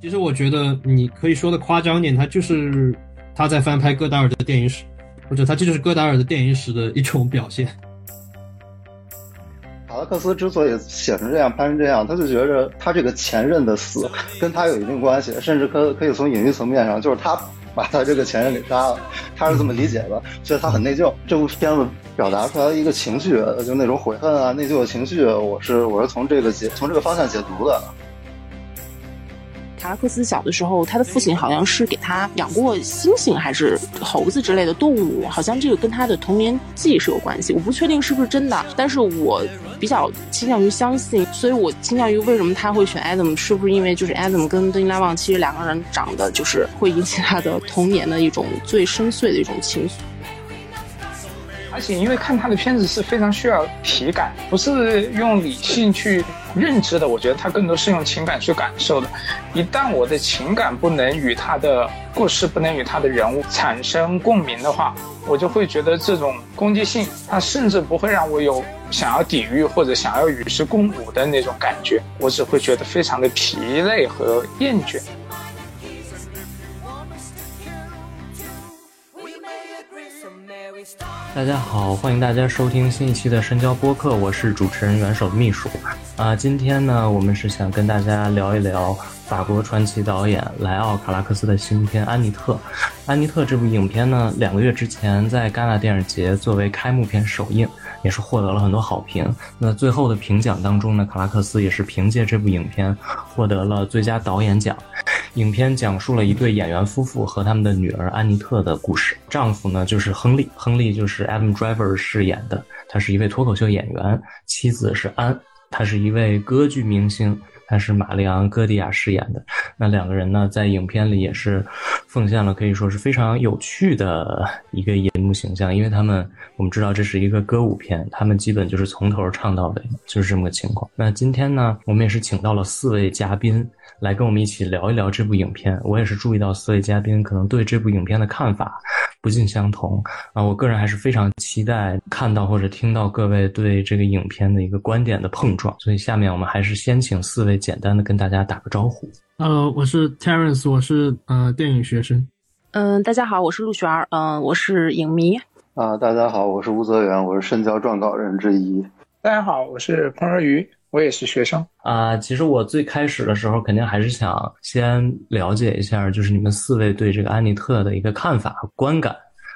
其实我觉得你可以说的夸张点，他就是他在翻拍戈达尔的电影史，或者他这就是戈达尔的电影史的一种表现。拉克斯之所以写成这样、拍成这样，他就觉着他这个前任的死跟他有一定关系，甚至可可以从隐喻层面上，就是他把他这个前任给杀了，他是这么理解的，所以他很内疚。这部片子表达出来一个情绪，就那种悔恨啊、内疚的情绪，我是我是从这个解从这个方向解读的。卡拉克斯小的时候，他的父亲好像是给他养过猩猩还是猴子之类的动物，好像这个跟他的童年记忆是有关系。我不确定是不是真的，但是我比较倾向于相信，所以我倾向于为什么他会选 Adam，是不是因为就是 Adam 跟德尼拉旺其实两个人长得就是会引起他的童年的一种最深邃的一种情愫。而且因为看他的片子是非常需要体感，不是用理性去认知的，我觉得他更多是用情感去感受的。一旦我的情感不能与他的故事、不能与他的人物产生共鸣的话，我就会觉得这种攻击性，它甚至不会让我有想要抵御或者想要与之共舞的那种感觉，我只会觉得非常的疲累和厌倦。Stop! 大家好，欢迎大家收听新一期的深交播客，我是主持人元首秘书啊。今天呢，我们是想跟大家聊一聊法国传奇导演莱奥·卡拉克斯的新片《安妮特》。《安妮特》这部影片呢，两个月之前在戛纳电影节作为开幕片首映，也是获得了很多好评。那最后的评奖当中呢，卡拉克斯也是凭借这部影片获得了最佳导演奖。影片讲述了一对演员夫妇和他们的女儿安妮特的故事。丈夫呢就是亨利，亨利就是 Adam Driver 饰演的，他是一位脱口秀演员。妻子是安，她是一位歌剧明星，她是玛丽昂·戈迪亚饰演的。那两个人呢，在影片里也是奉献了可以说是非常有趣的一个银幕形象，因为他们我们知道这是一个歌舞片，他们基本就是从头唱到尾，就是这么个情况。那今天呢，我们也是请到了四位嘉宾。来跟我们一起聊一聊这部影片。我也是注意到四位嘉宾可能对这部影片的看法不尽相同啊。我个人还是非常期待看到或者听到各位对这个影片的一个观点的碰撞。所以下面我们还是先请四位简单的跟大家打个招呼。呃，我是 Terence，我是呃电影学生。嗯，大家好，我是陆璇儿，嗯，我是影迷。啊，大家好，我是吴泽源，我是深交撰稿人之一。大家好，我是彭若愚。我也是学生啊，其实我最开始的时候肯定还是想先了解一下，就是你们四位对这个安妮特的一个看法和观感。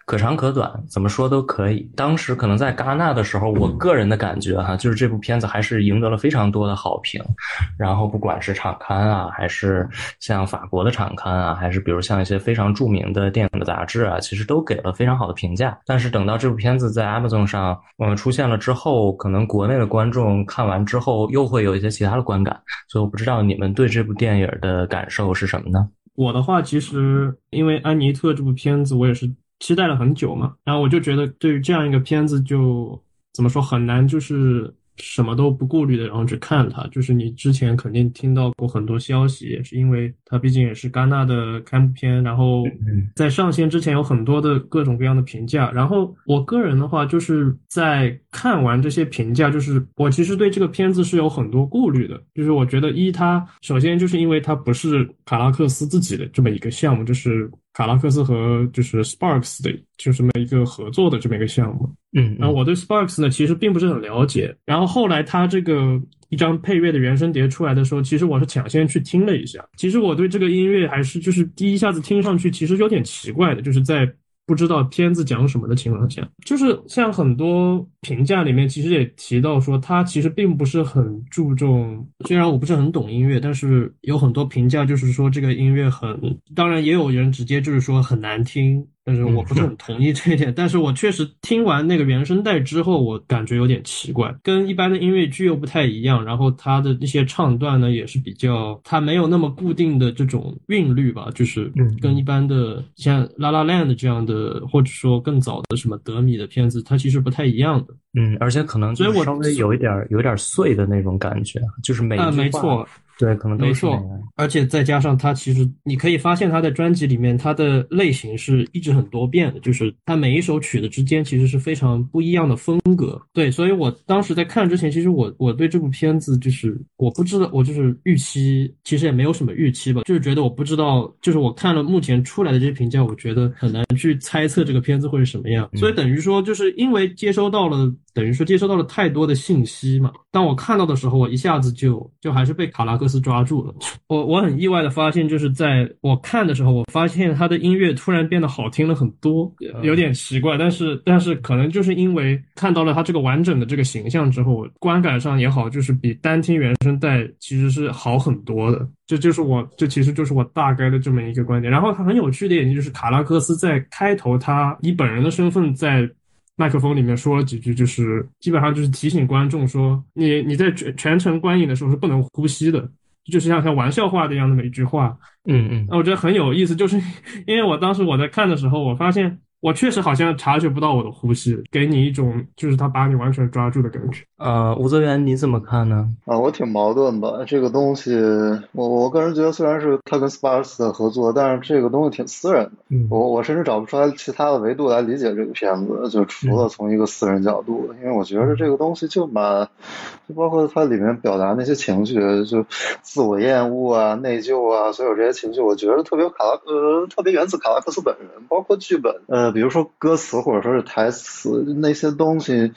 可长可短，怎么说都可以。当时可能在戛纳的时候，我个人的感觉哈，就是这部片子还是赢得了非常多的好评。然后不管是场刊啊，还是像法国的场刊啊，还是比如像一些非常著名的电影的杂志啊，其实都给了非常好的评价。但是等到这部片子在 Amazon 上嗯出现了之后，可能国内的观众看完之后又会有一些其他的观感。所以我不知道你们对这部电影的感受是什么呢？我的话，其实因为安妮特这部片子，我也是。期待了很久嘛，然后我就觉得对于这样一个片子，就怎么说很难，就是什么都不顾虑的，然后去看它。就是你之前肯定听到过很多消息，也是因为它毕竟也是戛纳的开幕片，然后在上线之前有很多的各种各样的评价。然后我个人的话，就是在看完这些评价，就是我其实对这个片子是有很多顾虑的。就是我觉得一，它首先就是因为它不是卡拉克斯自己的这么一个项目，就是。卡拉克斯和就是 Sparks 的就这么一个合作的这么一个项目，嗯，然后我对 Sparks 呢其实并不是很了解，然后后来他这个一张配乐的原声碟出来的时候，其实我是抢先去听了一下，其实我对这个音乐还是就是第一下子听上去其实有点奇怪的，就是在。不知道片子讲什么的情况下，就是像很多评价里面其实也提到说，他其实并不是很注重。虽然我不是很懂音乐，但是有很多评价就是说这个音乐很，当然也有人直接就是说很难听。但是我不是很同意这一点，但是我确实听完那个原声带之后，我感觉有点奇怪，跟一般的音乐剧又不太一样。然后它的一些唱段呢，也是比较，它没有那么固定的这种韵律吧，就是跟一般的像《La La Land》这样的，或者说更早的什么德米的片子，它其实不太一样的。嗯，而且可能所以我稍微有一点有点碎的那种感觉，就是每啊，没错。对，可能都没错是。，而且再加上他其实你可以发现他在专辑里面他的类型是一直很多变的，就是他每一首曲子之间其实是非常不一样的风格。对，所以我当时在看之前，其实我我对这部片子就是我不知道，我就是预期其实也没有什么预期吧，就是觉得我不知道，就是我看了目前出来的这些评价，我觉得很难去猜测这个片子会是什么样。所以等于说，就是因为接收到了，等于说接收到了太多的信息嘛。当我看到的时候，我一下子就就还是被卡拉克斯抓住了。我我很意外的发现，就是在我看的时候，我发现他的音乐突然变得好听了很多，有点奇怪。但是但是可能就是因为看到了他这个完整的这个形象之后，观感上也好，就是比单听原声带其实是好很多的。这就是我，这其实就是我大概的这么一个观点。然后他很有趣的一点就是卡拉克斯在开头，他以本人的身份在麦克风里面说了几句，就是基本上就是提醒观众说，你你在全全程观影的时候是不能呼吸的，就是像像玩笑话的一样的一句话。嗯嗯那我觉得很有意思，就是因为我当时我在看的时候，我发现我确实好像察觉不到我的呼吸，给你一种就是他把你完全抓住的感觉。呃，吴泽源你怎么看呢？啊，我挺矛盾的。这个东西，我我个人觉得，虽然是他跟 Sparks 的合作，但是这个东西挺私人的。嗯我我甚至找不出来其他的维度来理解这个片子，就除了从一个私人角度，因为我觉得这个东西就蛮，就包括它里面表达那些情绪，就自我厌恶啊、内疚啊，所有这些情绪，我觉得特别卡拉呃特别源自卡拉克斯本人，包括剧本，呃，比如说歌词或者说是台词那些东西，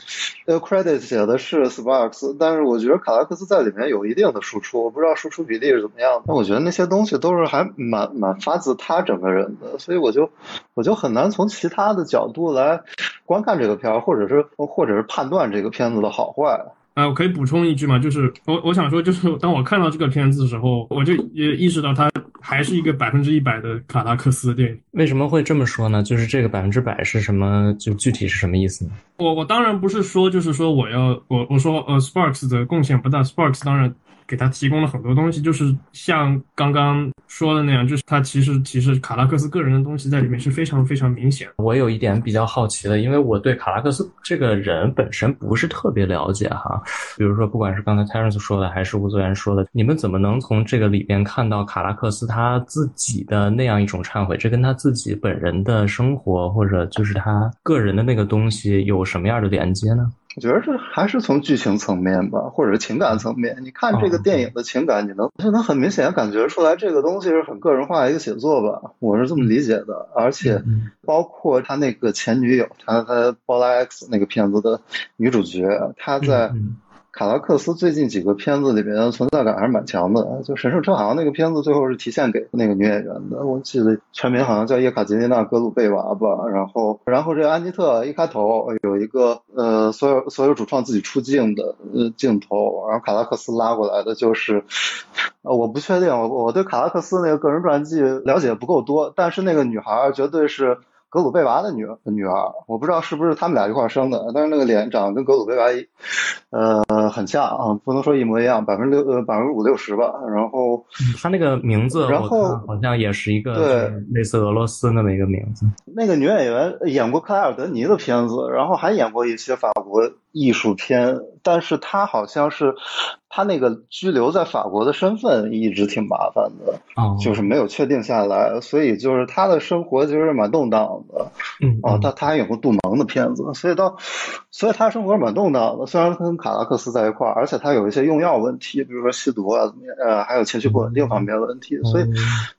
呃，credit 写的是 Sparks，但是我觉得卡拉克斯在里面有一定的输出，我不知道输出比例是怎么样的，但我觉得那些东西都是还蛮蛮发自他整个人的，所以我就我就很难从其他的角度来观看这个片儿，或者是或者是判断这个片子的好坏。啊，我可以补充一句嘛，就是我我想说，就是当我看到这个片子的时候，我就也意识到它还是一个百分之一百的卡拉克斯的电影。为什么会这么说呢？就是这个百分之百是什么？就具体是什么意思呢？我我当然不是说，就是说我要我我说呃，Sparks 的贡献不大，Sparks 当然给他提供了很多东西，就是像刚刚说的那样，就是他其实其实卡拉克斯个人的东西在里面是非常非常明显。我有一点比较好奇的，因为我对卡拉克斯这个人本身不是特别了解哈。比如说，不管是刚才 Terence 说的，还是吴泽源说的，你们怎么能从这个里边看到卡拉克斯他自己的那样一种忏悔？这跟他自己本人的生活，或者就是他个人的那个东西有什么样的连接呢？我觉得这还是从剧情层面吧，或者是情感层面。你看这个电影的情感，你能就能很明显感觉出来，这个东西是很个人化的一个写作吧，我是这么理解的。而且包括他那个前女友，他他包拉 X 那个片子的女主角，她在。嗯卡拉克斯最近几个片子里边存在感还是蛮强的，就《神圣车行》那个片子最后是提现给那个女演员的，我记得全名好像叫叶卡捷琳娜·格鲁贝娃吧。然后，然后这个安妮特一开头有一个呃，所有所有主创自己出镜的呃镜头，然后卡拉克斯拉过来的就是，我不确定，我我对卡拉克斯那个个人传记了解不够多，但是那个女孩绝对是。格鲁贝娃的女女儿，我不知道是不是他们俩一块生的，但是那个脸长得跟格鲁贝娃一，呃，很像啊，不能说一模一样，百分之六呃百分之五六十吧。然后他那个名字，然后好像也是一个对类似俄罗斯那么一个名字。那个女演员演过克莱尔德尼的片子，然后还演过一些法国艺术片，但是他好像是他那个居留在法国的身份一直挺麻烦的，哦，就是没有确定下来，所以就是他的生活其实蛮动荡的。嗯哦，他他还演过杜蒙的片子，所以到，所以他生活蛮动荡的。虽然他跟卡拉克斯在一块儿，而且他有一些用药问题，比如说吸毒啊，呃，还有情绪不稳定方面的问题，所以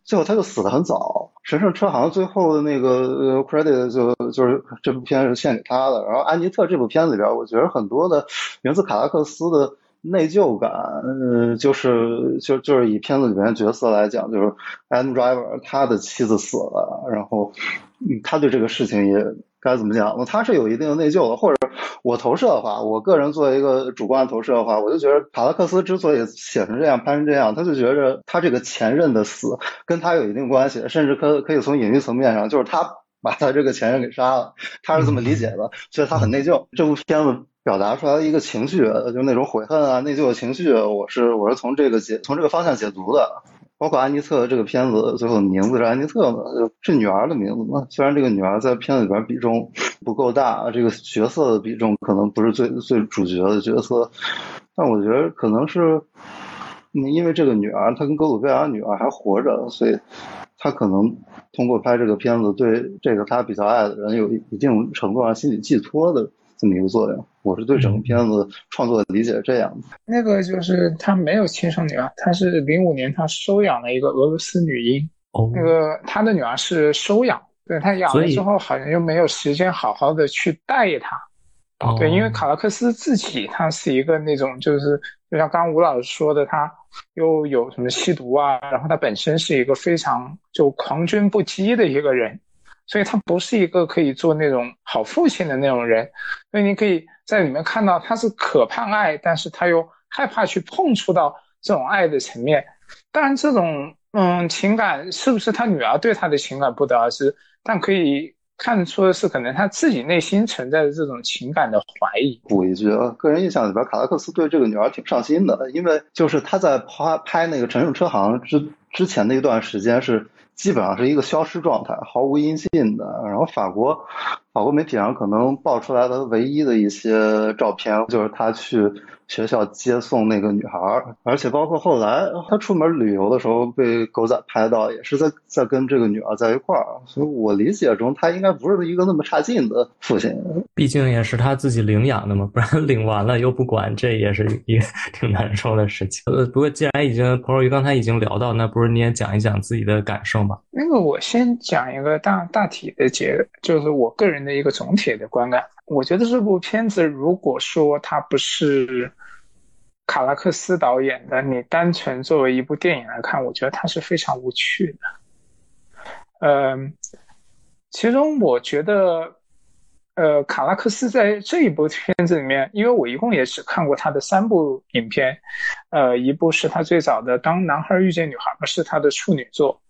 最后他就死的很早。神圣车行最后的那个呃 credit 就就是这部片是献给他的。然后安妮特这部片子里边，我觉得而很多的源自卡拉克斯的。内疚感，嗯，就是就就是以片子里面角色来讲，就是 Adam Driver 他的妻子死了，然后嗯他对这个事情也该怎么讲？他是有一定的内疚的，或者我投射的话，我个人作为一个主观的投射的话，我就觉得卡拉克斯之所以写成这样、拍成这样，他就觉着他这个前任的死跟他有一定关系，甚至可可以从隐喻层面上，就是他把他这个前任给杀了，他是这么理解的，所以他很内疚。这部片子。表达出来的一个情绪，就那种悔恨啊、内疚的情绪，我是我是从这个解从这个方向解读的。包括安妮特这个片子最后名字是安妮特嘛，是女儿的名字嘛。虽然这个女儿在片子里边比重不够大，这个角色的比重可能不是最最主角的角色，但我觉得可能是因为这个女儿她跟哥鲁贝尔女儿还活着，所以她可能通过拍这个片子对这个她比较爱的人有一定程度上心理寄托的这么一个作用。我是对整个片子创作的理解是这样的。那个就是他没有亲生女儿，他是零五年他收养了一个俄罗斯女婴。哦，那个他的女儿是收养，对他养了之后好像又没有时间好好的去带她。哦对，因为卡拉克斯自己他是一个那种就是就像刚刚吴老师说的，他又有什么吸毒啊，然后他本身是一个非常就狂军不羁的一个人，所以他不是一个可以做那种好父亲的那种人。所以你可以在里面看到他是渴盼爱，但是他又害怕去碰触到这种爱的层面。当然，这种嗯情感是不是他女儿对他的情感不得而知，但可以看出的是，可能他自己内心存在的这种情感的怀疑。补一句啊，个人印象里边，卡拉克斯对这个女儿挺上心的，因为就是他在拍拍那个《乘用车行》之之前的一段时间是基本上是一个消失状态，毫无音信的。然后法国法国媒体上可能爆出来的唯一的一些照片，就是他去学校接送那个女孩，而且包括后来他出门旅游的时候被狗仔拍到，也是在在跟这个女儿在一块儿。所以我理解中，他应该不是一个那么差劲的父亲。毕竟也是他自己领养的嘛，不然领完了又不管，这也是一个挺难受的事情。呃，不过既然已经彭若愚刚才已经聊到，那不是你也讲一讲自己的感受吗？那个我先讲一个大大体的结，就是我个人的一个总体的观感。我觉得这部片子，如果说它不是卡拉克斯导演的，你单纯作为一部电影来看，我觉得它是非常无趣的。嗯，其中我觉得，呃，卡拉克斯在这一部片子里面，因为我一共也只看过他的三部影片，呃，一部是他最早的《当男孩遇见女孩》，是他的处女作。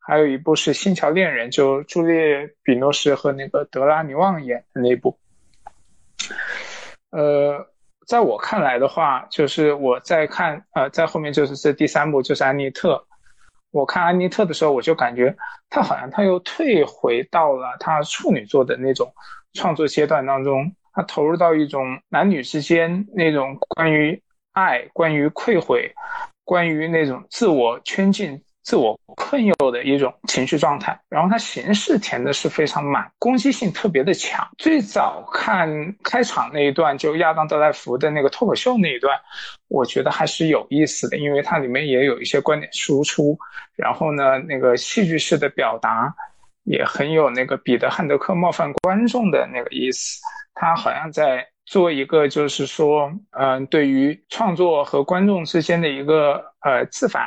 还有一部是《星桥恋人》，就朱丽·比诺什和那个德拉尼旺演的那部。呃，在我看来的话，就是我在看，呃，在后面就是这第三部就是安妮特。我看安妮特的时候，我就感觉他好像他又退回到了他处女座的那种创作阶段当中，他投入到一种男女之间那种关于爱、关于愧悔、关于那种自我圈禁。自我困囿的一种情绪状态，然后它形式填的是非常满，攻击性特别的强。最早看开场那一段，就亚当德莱福的那个脱口秀那一段，我觉得还是有意思的，因为它里面也有一些观点输出，然后呢，那个戏剧式的表达也很有那个彼得汉德克冒犯观众的那个意思，他好像在做一个就是说，嗯，对于创作和观众之间的一个呃自反。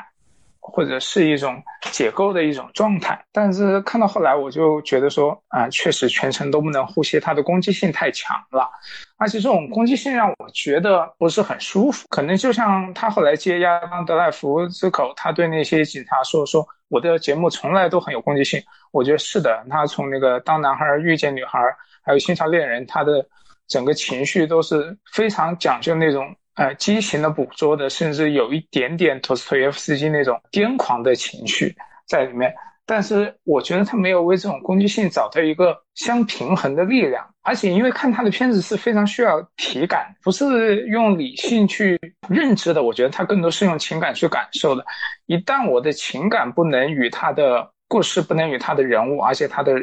或者是一种解构的一种状态，但是看到后来，我就觉得说啊，确实全程都不能呼吸，它的攻击性太强了，而且这种攻击性让我觉得不是很舒服。可能就像他后来接亚当德莱福之口，他对那些警察说：“说我的节目从来都很有攻击性。”我觉得是的，他从那个当男孩遇见女孩，还有新潮恋人，他的整个情绪都是非常讲究那种。呃，激情的捕捉的，甚至有一点点托斯托耶夫斯基那种癫狂的情绪在里面。但是我觉得他没有为这种攻击性找到一个相平衡的力量。而且因为看他的片子是非常需要体感，不是用理性去认知的。我觉得他更多是用情感去感受的。一旦我的情感不能与他的故事，不能与他的人物，而且他的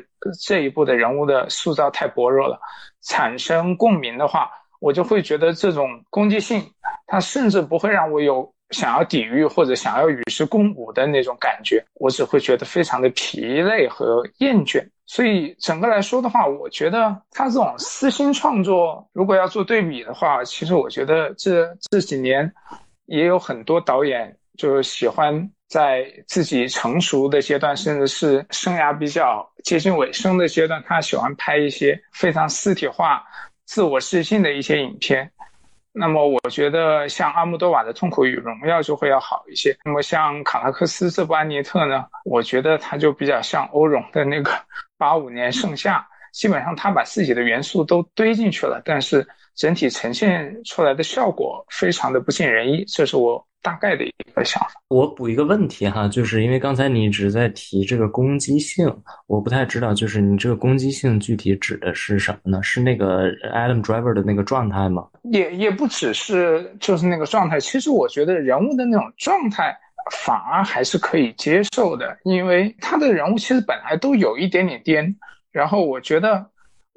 这一部的人物的塑造太薄弱了，产生共鸣的话。我就会觉得这种攻击性，它甚至不会让我有想要抵御或者想要与之共舞的那种感觉，我只会觉得非常的疲累和厌倦。所以整个来说的话，我觉得他这种私心创作，如果要做对比的话，其实我觉得这这几年也有很多导演就喜欢在自己成熟的阶段，甚至是生涯比较接近尾声的阶段，他喜欢拍一些非常私体化。自我自信的一些影片，那么我觉得像阿莫多瓦的《痛苦与荣耀》就会要好一些。那么像卡拉克斯这部《安妮特》呢，我觉得它就比较像欧荣的那个八五年盛夏。基本上他把自己的元素都堆进去了，但是整体呈现出来的效果非常的不尽人意，这是我大概的一个想法。我补一个问题哈，就是因为刚才你一直在提这个攻击性，我不太知道，就是你这个攻击性具体指的是什么呢？是那个 Adam Driver 的那个状态吗？也也不只是就是那个状态，其实我觉得人物的那种状态反而还是可以接受的，因为他的人物其实本来都有一点点颠。然后我觉得，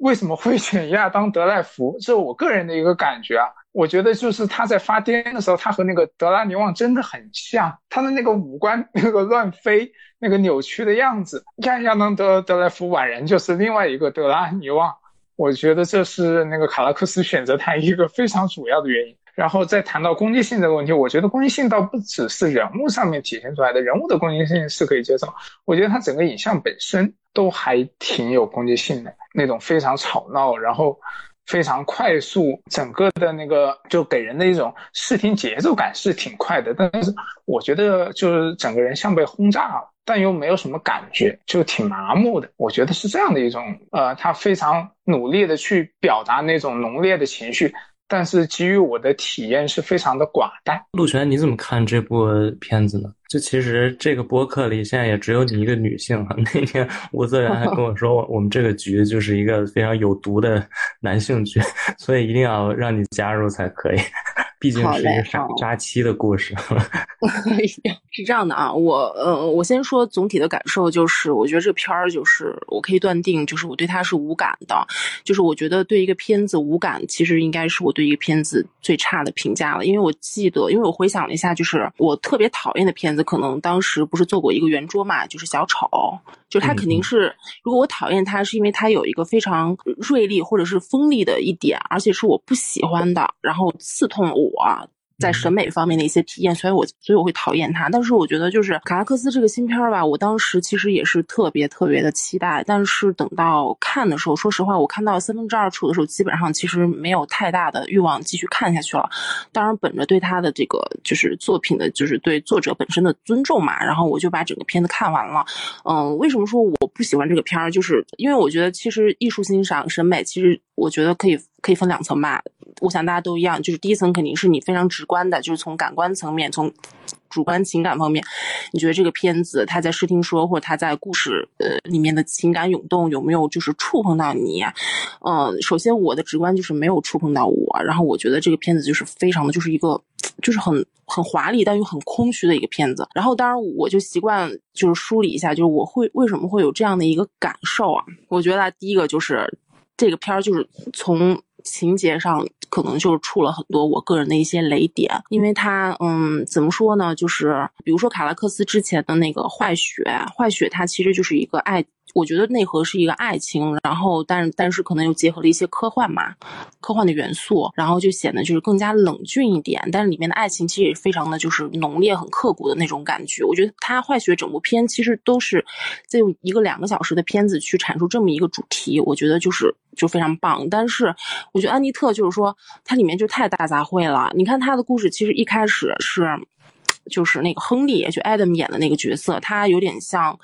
为什么会选亚当德莱福？这是我个人的一个感觉啊。我觉得就是他在发癫的时候，他和那个德拉尼旺真的很像，他的那个五官那个乱飞、那个扭曲的样子。你看亚当德德莱福宛然就是另外一个德拉尼旺。我觉得这是那个卡拉克斯选择他一个非常主要的原因。然后再谈到攻击性这个问题，我觉得攻击性倒不只是人物上面体现出来的，人物的攻击性是可以接受。我觉得他整个影像本身都还挺有攻击性的，那种非常吵闹，然后非常快速，整个的那个就给人的一种视听节奏感是挺快的。但是我觉得就是整个人像被轰炸了，但又没有什么感觉，就挺麻木的。我觉得是这样的一种，呃，他非常努力的去表达那种浓烈的情绪。但是基于我的体验是非常的寡淡。陆璇，你怎么看这部片子呢？就其实这个播客里现在也只有你一个女性哈。那天吴泽源还跟我说，我们这个局就是一个非常有毒的男性局，所以一定要让你加入才可以。毕竟是一个杀杀妻的故事。是这样的啊，我呃，我先说总体的感受，就是我觉得这片儿就是我可以断定，就是我对它是无感的。就是我觉得对一个片子无感，其实应该是我对一个片子最差的评价了。因为我记得，因为我回想了一下，就是我特别讨厌的片子，可能当时不是做过一个圆桌嘛，就是小丑，就是他肯定是，如果我讨厌他，是因为他有一个非常锐利或者是锋利的一点，而且是我不喜欢的，然后刺痛了我。我在审美方面的一些体验，所以我所以我会讨厌他。但是我觉得就是卡拉克斯这个新片儿吧，我当时其实也是特别特别的期待。但是等到看的时候，说实话，我看到三分之二处的时候，基本上其实没有太大的欲望继续看下去了。当然，本着对他的这个就是作品的，就是对作者本身的尊重嘛，然后我就把整个片子看完了。嗯，为什么说我不喜欢这个片儿？就是因为我觉得其实艺术欣赏审美，其实我觉得可以可以分两层吧。我想大家都一样，就是第一层肯定是你非常直观的，就是从感官层面，从主观情感方面，你觉得这个片子它在视听说或者它在故事呃里面的情感涌动有没有就是触碰到你？嗯，首先我的直观就是没有触碰到我，然后我觉得这个片子就是非常的就是一个就是很很华丽但又很空虚的一个片子。然后当然我就习惯就是梳理一下，就是我会为什么会有这样的一个感受啊？我觉得第一个就是这个片儿就是从。情节上可能就是触了很多我个人的一些雷点，因为他，嗯，怎么说呢？就是比如说卡拉克斯之前的那个坏血，坏血它其实就是一个爱。我觉得内核是一个爱情，然后但但是可能又结合了一些科幻嘛，科幻的元素，然后就显得就是更加冷峻一点。但是里面的爱情其实也非常的就是浓烈、很刻骨的那种感觉。我觉得他坏血整部片其实都是在用一个两个小时的片子去阐述这么一个主题，我觉得就是就非常棒。但是我觉得安妮特就是说它里面就太大杂烩了。你看他的故事其实一开始是。就是那个亨利，就 Adam 演的那个角色，他有点像，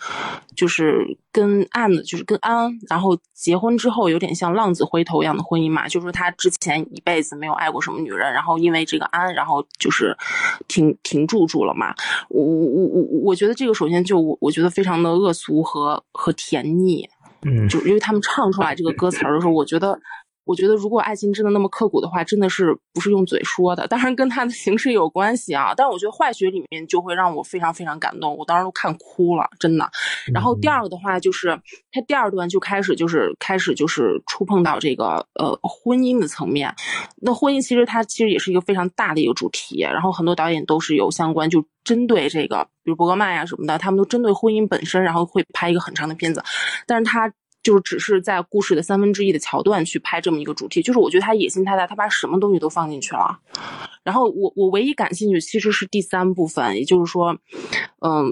就是跟安，就是跟安，然后结婚之后有点像浪子回头一样的婚姻嘛。就是说他之前一辈子没有爱过什么女人，然后因为这个安，然后就是停停住住了嘛。我我我我觉得这个首先就我我觉得非常的恶俗和和甜腻，嗯，就因为他们唱出来这个歌词的时候，我觉得。我觉得，如果爱情真的那么刻骨的话，真的是不是用嘴说的？当然跟它的形式有关系啊。但我觉得坏血里面就会让我非常非常感动，我当时都看哭了，真的。然后第二个的话，就是它第二段就开始就是开始就是触碰到这个呃婚姻的层面。那婚姻其实它其实也是一个非常大的一个主题。然后很多导演都是有相关就针对这个，比如伯格曼呀什么的，他们都针对婚姻本身，然后会拍一个很长的片子。但是他。就是只是在故事的三分之一的桥段去拍这么一个主题，就是我觉得他野心太大，他把什么东西都放进去了。然后我我唯一感兴趣其实是第三部分，也就是说，嗯，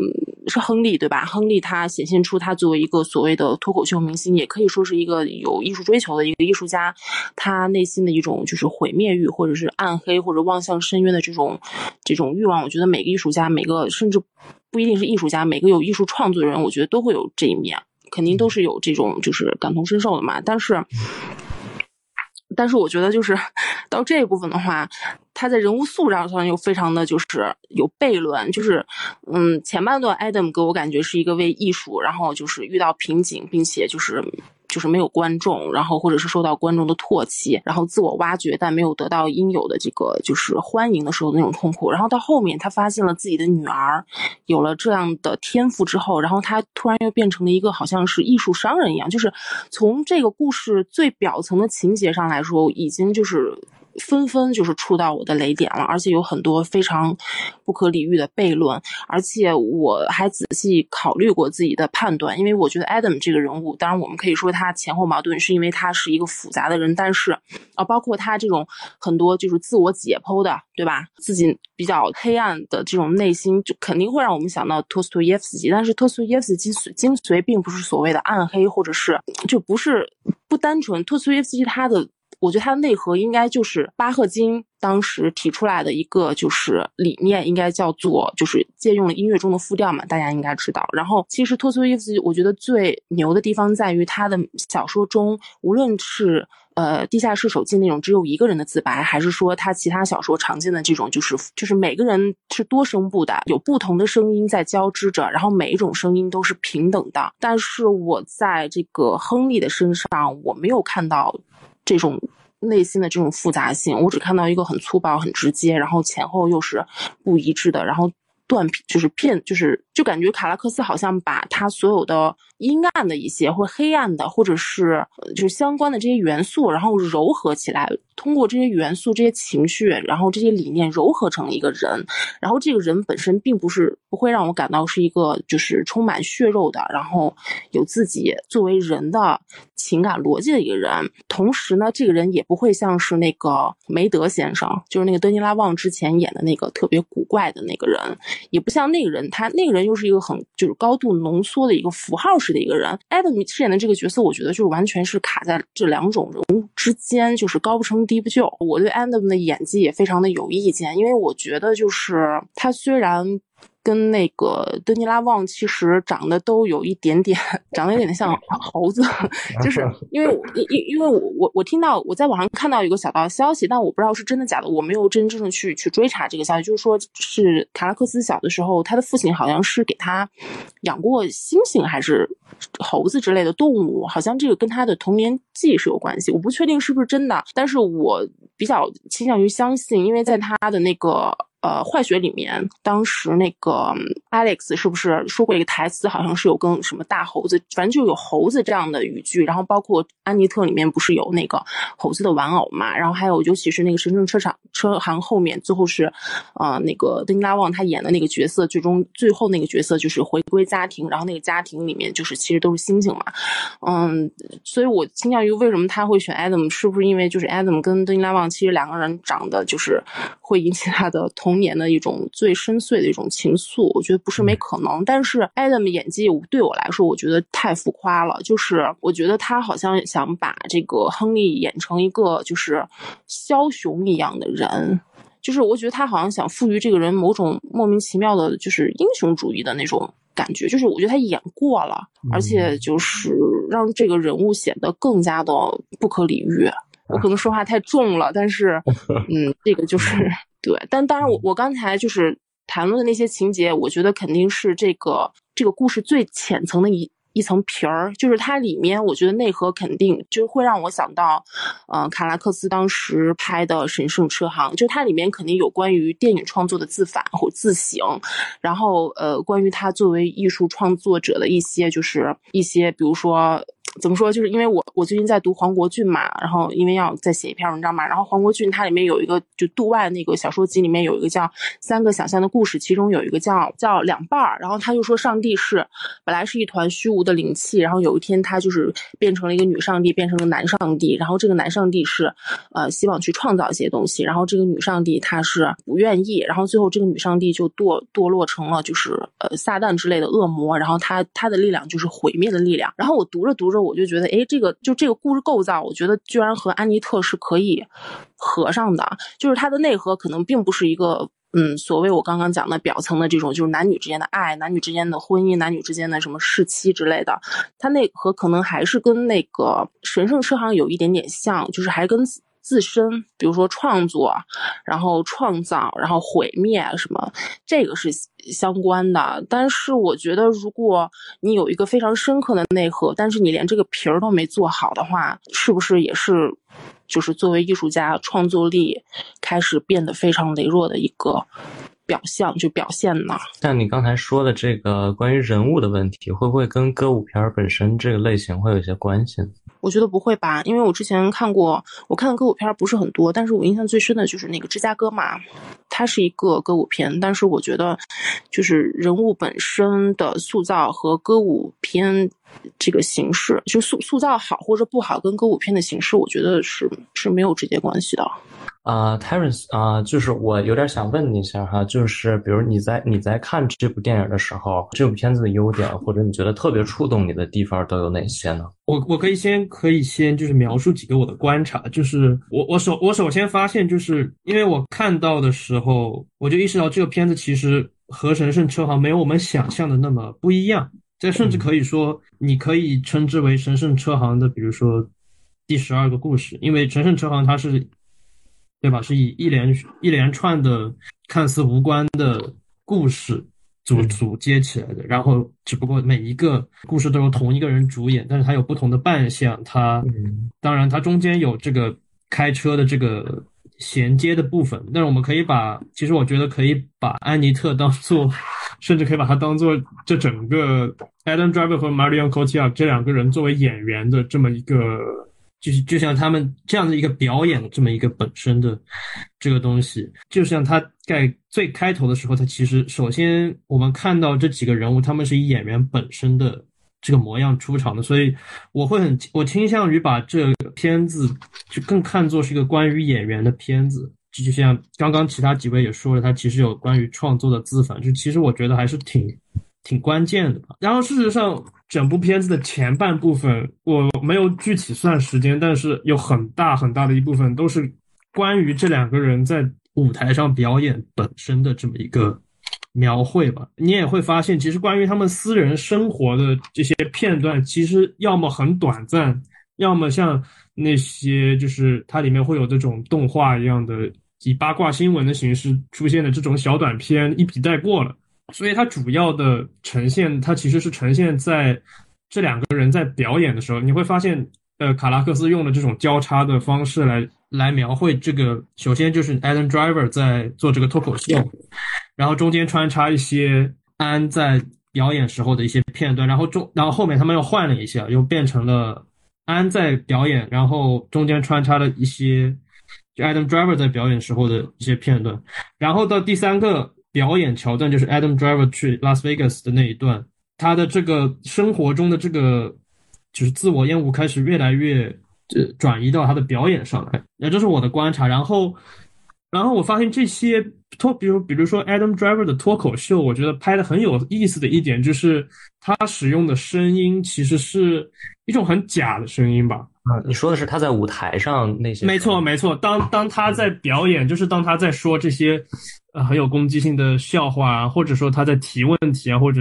是亨利对吧？亨利他显现出他作为一个所谓的脱口秀明星，也可以说是一个有艺术追求的一个艺术家，他内心的一种就是毁灭欲，或者是暗黑或者望向深渊的这种这种欲望。我觉得每个艺术家，每个甚至不一定是艺术家，每个有艺术创作的人，我觉得都会有这一面。肯定都是有这种就是感同身受的嘛。但是，但是我觉得就是到这一部分的话，他在人物塑造上又非常的就是有悖论，就是嗯，前半段 Adam 给我感觉是一个为艺术，然后就是遇到瓶颈，并且就是。就是没有观众，然后或者是受到观众的唾弃，然后自我挖掘，但没有得到应有的这个就是欢迎的时候的那种痛苦。然后到后面，他发现了自己的女儿有了这样的天赋之后，然后他突然又变成了一个好像是艺术商人一样。就是从这个故事最表层的情节上来说，已经就是。纷纷就是触到我的雷点了，而且有很多非常不可理喻的悖论，而且我还仔细考虑过自己的判断，因为我觉得 Adam 这个人物，当然我们可以说他前后矛盾，是因为他是一个复杂的人，但是啊，包括他这种很多就是自我解剖的，对吧？自己比较黑暗的这种内心，就肯定会让我们想到托斯托耶夫斯基，但是托斯托耶夫斯基精髓并不是所谓的暗黑，或者是就不是不单纯，托斯托耶夫斯基他的。我觉得它的内核应该就是巴赫金当时提出来的一个就是理念，应该叫做就是借用了音乐中的复调嘛，大家应该知道。然后其实托斯托耶夫斯基，我觉得最牛的地方在于他的小说中，无论是呃《地下室手记》那种只有一个人的自白，还是说他其他小说常见的这种就是就是每个人是多声部的，有不同的声音在交织着，然后每一种声音都是平等的。但是我在这个亨利的身上，我没有看到。这种内心的这种复杂性，我只看到一个很粗暴、很直接，然后前后又是不一致的，然后断就是片，就是就感觉卡拉克斯好像把他所有的。阴暗的一些，或黑暗的，或者是就是相关的这些元素，然后糅合起来，通过这些元素、这些情绪，然后这些理念糅合成一个人，然后这个人本身并不是不会让我感到是一个就是充满血肉的，然后有自己作为人的情感逻辑的一个人。同时呢，这个人也不会像是那个梅德先生，就是那个德尼拉旺之前演的那个特别古怪的那个人，也不像那个人，他那个人又是一个很就是高度浓缩的一个符号式。的一个人，Adam 饰演的这个角色，我觉得就是完全是卡在这两种人物之间，就是高不成低不就。我对 Adam 的演技也非常的有意见，因为我觉得就是他虽然。跟那个德尼拉旺其实长得都有一点点，长得有点像猴子，就是因为因因因为我我我听到我在网上看到一个小道消息，但我不知道是真的假的，我没有真正的去去追查这个消息，就是说是卡拉克斯小的时候，他的父亲好像是给他养过猩猩还是猴子之类的动物，好像这个跟他的童年记忆是有关系，我不确定是不是真的，但是我比较倾向于相信，因为在他的那个。呃，坏学里面，当时那个 Alex 是不是说过一个台词？好像是有跟什么大猴子，反正就有猴子这样的语句。然后包括安妮特里面不是有那个猴子的玩偶嘛？然后还有，尤其是那个神圣车厂车行后面，最后是，呃，那个德尼拉旺他演的那个角色，最终最后那个角色就是回归家庭。然后那个家庭里面就是其实都是星星嘛，嗯，所以我倾向于为什么他会选 Adam，是不是因为就是 Adam 跟德尼拉旺其实两个人长得就是会引起他的同。童年的一种最深邃的一种情愫，我觉得不是没可能。但是 Adam 演技对我来说，我觉得太浮夸了。就是我觉得他好像想把这个亨利演成一个就是枭雄一样的人，就是我觉得他好像想赋予这个人某种莫名其妙的，就是英雄主义的那种感觉。就是我觉得他演过了，而且就是让这个人物显得更加的不可理喻。我可能说话太重了，但是，嗯，这个就是。对，但当然，我我刚才就是谈论的那些情节，我觉得肯定是这个这个故事最浅层的一一层皮儿，就是它里面，我觉得内核肯定就会让我想到，呃，卡拉克斯当时拍的《神圣车行》，就它里面肯定有关于电影创作的自反或自省，然后呃，关于他作为艺术创作者的一些就是一些，比如说。怎么说？就是因为我我最近在读黄国俊嘛，然后因为要再写一篇文章嘛，然后黄国俊他里面有一个就杜外那个小说集里面有一个叫《三个想象的故事》，其中有一个叫叫两半儿，然后他就说上帝是本来是一团虚无的灵气，然后有一天他就是变成了一个女上帝，变成了男上帝，然后这个男上帝是呃希望去创造一些东西，然后这个女上帝她是不愿意，然后最后这个女上帝就堕堕落成了就是呃撒旦之类的恶魔，然后她她的力量就是毁灭的力量，然后我读着读着。我就觉得，哎，这个就这个故事构造，我觉得居然和安妮特是可以合上的。就是它的内核可能并不是一个嗯，所谓我刚刚讲的表层的这种，就是男女之间的爱、男女之间的婚姻、男女之间的什么世妻之类的，它内核可能还是跟那个神圣车行有一点点像，就是还跟。自身，比如说创作，然后创造，然后毁灭什么，这个是相关的。但是我觉得，如果你有一个非常深刻的内核，但是你连这个皮儿都没做好的话，是不是也是，就是作为艺术家创作力开始变得非常羸弱的一个？表象就表现呢？像你刚才说的这个关于人物的问题，会不会跟歌舞片本身这个类型会有一些关系？我觉得不会吧，因为我之前看过，我看的歌舞片不是很多，但是我印象最深的就是那个芝加哥嘛，它是一个歌舞片，但是我觉得就是人物本身的塑造和歌舞片这个形式，就塑塑造好或者不好，跟歌舞片的形式，我觉得是是没有直接关系的。啊，Terence 啊，就是我有点想问你一下哈，就是比如你在你在看这部电影的时候，这部片子的优点或者你觉得特别触动你的地方都有哪些呢？我我可以先可以先就是描述几个我的观察，就是我我首我首先发现就是因为我看到的时候，我就意识到这个片子其实和神圣车行没有我们想象的那么不一样，这甚至可以说你可以称之为神圣车行的，比如说第十二个故事，因为神圣车行它是。对吧？是以一连一连串的看似无关的故事组组接起来的，然后只不过每一个故事都由同一个人主演，但是他有不同的扮相。他当然，他中间有这个开车的这个衔接的部分，但是我们可以把，其实我觉得可以把安妮特当做，甚至可以把它当做这整个 Adam Driver 和 Marion Cotillard 这两个人作为演员的这么一个。就是就像他们这样的一个表演这么一个本身的这个东西，就像他在最开头的时候，他其实首先我们看到这几个人物，他们是以演员本身的这个模样出场的，所以我会很我倾向于把这个片子就更看作是一个关于演员的片子，就就像刚刚其他几位也说了，他其实有关于创作的自反，就其实我觉得还是挺挺关键的。然后事实上。整部片子的前半部分，我没有具体算时间，但是有很大很大的一部分都是关于这两个人在舞台上表演本身的这么一个描绘吧。你也会发现，其实关于他们私人生活的这些片段，其实要么很短暂，要么像那些就是它里面会有这种动画一样的，以八卦新闻的形式出现的这种小短片，一笔带过了。所以它主要的呈现，它其实是呈现在这两个人在表演的时候，你会发现，呃，卡拉克斯用的这种交叉的方式来来描绘这个。首先就是 Adam Driver 在做这个脱口秀，然后中间穿插一些安在表演时候的一些片段，然后中然后后面他们又换了一下，又变成了安在表演，然后中间穿插了一些就 Adam Driver 在表演时候的一些片段，然后到第三个。表演桥段就是 Adam Driver 去 Las Vegas 的那一段，他的这个生活中的这个就是自我厌恶开始越来越呃转移到他的表演上来，那这是我的观察。然后，然后我发现这些脱，比如比如说 Adam Driver 的脱口秀，我觉得拍的很有意思的一点就是他使用的声音其实是一种很假的声音吧？啊，你说的是他在舞台上那些？没错，没错。当当他在表演，就是当他在说这些。呃，很有攻击性的笑话啊，或者说他在提问题啊，或者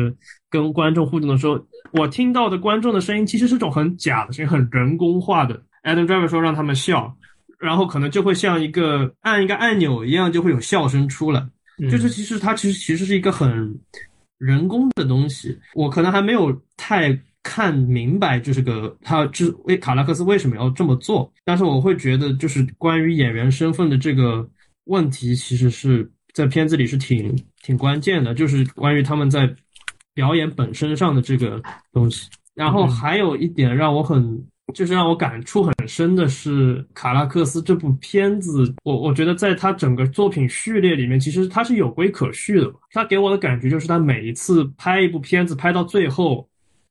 跟观众互动的时候，我听到的观众的声音其实是种很假的声音，很人工化的。Adam Driver 说让他们笑，然后可能就会像一个按一个按钮一样，就会有笑声出来。就是其实它其实其实是一个很人工的东西。我可能还没有太看明白，就是个他之为卡拉克斯为什么要这么做，但是我会觉得就是关于演员身份的这个问题，其实是。在片子里是挺挺关键的，就是关于他们在表演本身上的这个东西。然后还有一点让我很，就是让我感触很深的是卡拉克斯这部片子。我我觉得在他整个作品序列里面，其实他是有规可序的。他给我的感觉就是他每一次拍一部片子，拍到最后，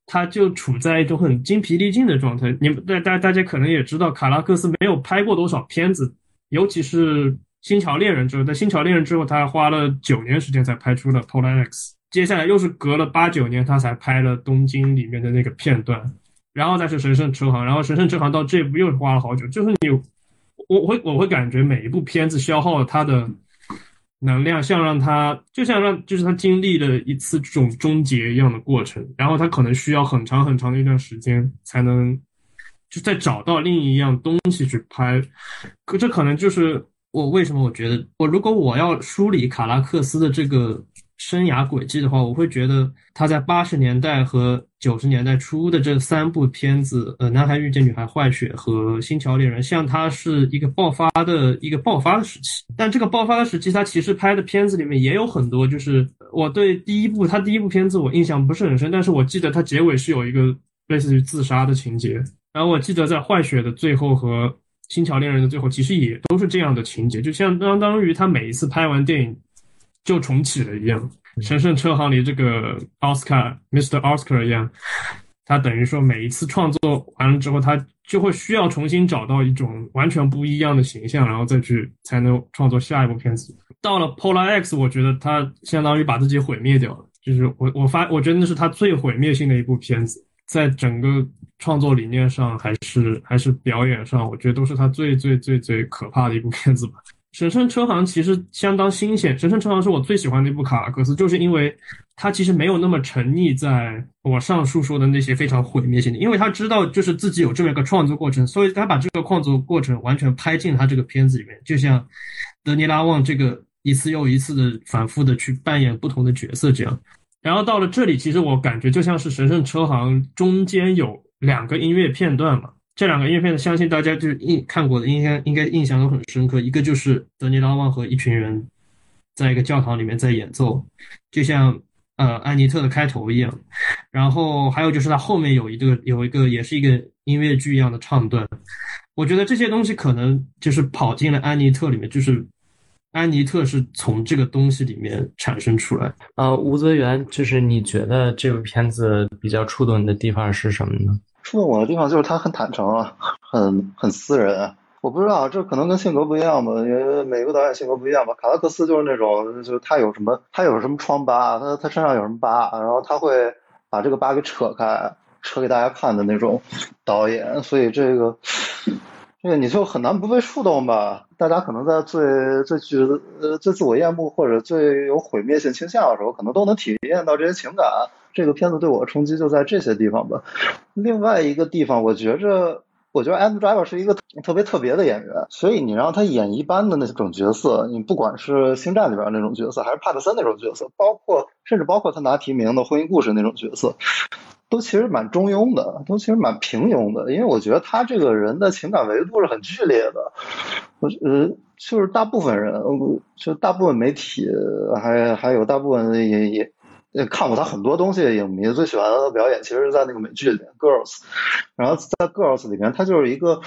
他就处在一种很精疲力尽的状态。你们大大大家可能也知道，卡拉克斯没有拍过多少片子，尤其是。星桥猎人之后，在星桥猎人之后，他花了九年时间才拍出了《Polar X》，接下来又是隔了八九年，他才拍了东京里面的那个片段，然后再是神圣车行，然后神圣车行到这部又花了好久。就是你，我会我会感觉每一部片子消耗了他的能量，像让他就像让就是他经历了一次这种终结一样的过程，然后他可能需要很长很长的一段时间才能就再找到另一样东西去拍，可这可能就是我为什么我觉得我如果我要梳理卡拉克斯的这个。生涯轨迹的话，我会觉得他在八十年代和九十年代初的这三部片子，呃，《男孩遇见女孩》、《坏血》和《星桥猎人》，像他是一个爆发的一个爆发的时期。但这个爆发的时期，他其实拍的片子里面也有很多，就是我对第一部他第一部片子我印象不是很深，但是我记得他结尾是有一个类似于自杀的情节。然后我记得在《坏血》的最后和《星桥恋人》的最后，其实也都是这样的情节，就像相当于他每一次拍完电影。就重启了一样，神圣车行里这个奥斯卡，Mr. Oscar 一样，他等于说每一次创作完了之后，他就会需要重新找到一种完全不一样的形象，然后再去才能创作下一部片子。到了 Polar X，我觉得他相当于把自己毁灭掉了，就是我我发我觉得那是他最毁灭性的一部片子，在整个创作理念上还是还是表演上，我觉得都是他最最最最可怕的一部片子吧。神圣车行其实相当新鲜。神圣车行是我最喜欢的一部卡拉克斯，就是因为他其实没有那么沉溺在我上述说的那些非常毁灭性的，因为他知道就是自己有这么一个创作过程，所以他把这个创作过程完全拍进他这个片子里面，就像德尼拉旺这个一次又一次的反复的去扮演不同的角色这样。然后到了这里，其实我感觉就像是神圣车行中间有两个音乐片段嘛。这两个音乐片段，相信大家就是印看过的，应该应该印象都很深刻。一个就是德尼拉旺和一群人在一个教堂里面在演奏，就像呃安妮特的开头一样。然后还有就是他后面有一个有一个也是一个音乐剧一样的唱段。我觉得这些东西可能就是跑进了安妮特里面，就是安妮特是从这个东西里面产生出来。呃，吴泽源，就是你觉得这部片子比较触动你的地方是什么呢？触动我的地方就是他很坦诚啊，很很私人。我不知道这可能跟性格不一样吧，因为每个导演性格不一样吧。卡拉克斯就是那种，就是他有什么他有什么疮疤，他他身上有什么疤，然后他会把这个疤给扯开，扯给大家看的那种导演。所以这个这个你就很难不被触动吧？大家可能在最最觉得呃最自我厌恶或者最有毁灭性倾向的时候，可能都能体验到这些情感。这个片子对我的冲击就在这些地方吧。另外一个地方，我觉着，我觉得 Adam Driver 是一个特别特别的演员，所以你让他演一般的那种角色，你不管是星战里边那种角色，还是帕特森那种角色，包括甚至包括他拿提名的婚姻故事那种角色，都其实蛮中庸的，都其实蛮平庸的。因为我觉得他这个人的情感维度是很剧烈的，我呃，就是大部分人，就大部分媒体，还还有大部分也也。看过他很多东西的影迷最喜欢他的表演，其实是在那个美剧里面《Girls》，然后在《Girls》里面，他就是一个，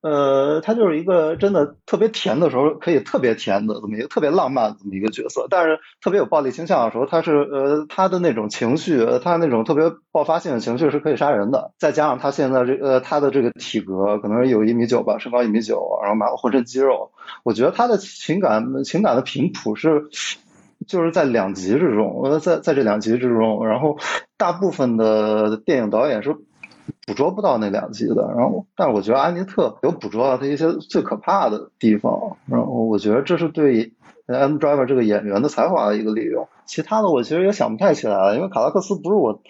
呃，他就是一个真的特别甜的时候可以特别甜的这么一个特别浪漫的这么一个角色，但是特别有暴力倾向的时候，他是呃他的那种情绪，他那种特别爆发性的情绪是可以杀人的。再加上他现在这呃他的这个体格可能有一米九吧，身高一米九，然后满浑身肌肉，我觉得他的情感情感的频谱是。就是在两极之中，呃，在在这两极之中，然后大部分的电影导演是捕捉不到那两集的，然后，但我觉得安妮特有捕捉到他一些最可怕的地方，然后我觉得这是对 M Driver 这个演员的才华的一个利用。其他的我其实也想不太起来了，因为卡拉克斯不是我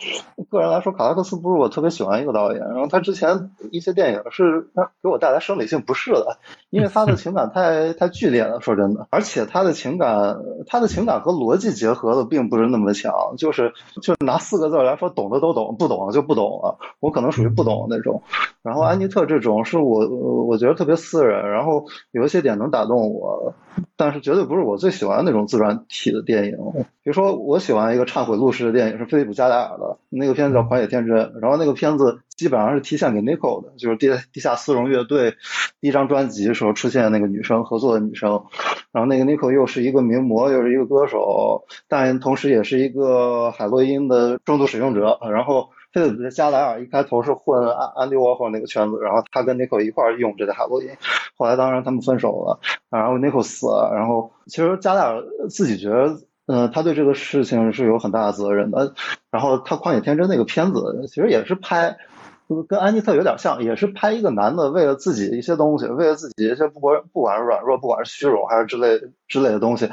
个人来说，卡拉克斯不是我特别喜欢一个导演。然后他之前一些电影是他给我带来生理性不适的，因为他的情感太 太剧烈了。说真的，而且他的情感，他的情感和逻辑结合的并不是那么强，就是就拿四个字来说，懂的都懂，不懂就不懂了。我可能属于不懂的那种。然后安妮特这种是我我觉得特别私人，然后有一些点能打动我，但是绝对不是我最喜欢那种自传体的电影。比如说，我喜欢一个忏悔录式的电影，是菲利普加达尔的那个片子叫《狂野天真》，然后那个片子基本上是提献给 Nico 的，就是地地下丝绒乐队第一张专辑时候出现的那个女生合作的女生，然后那个 Nico 又是一个名模，又是一个歌手，但同时也是一个海洛因的重度使用者。然后菲利普加莱尔一开头是混安安迪沃霍那个圈子，然后他跟 Nico 一块儿用这个海洛因，后来当然他们分手了，然后 Nico 死了，然后其实加莱尔自己觉得。嗯，他对这个事情是有很大的责任的。然后他《旷野天真》那个片子，其实也是拍跟安妮特有点像，也是拍一个男的为了自己一些东西，为了自己一些不管不管是软弱，不管是虚荣还是之类之类的东西，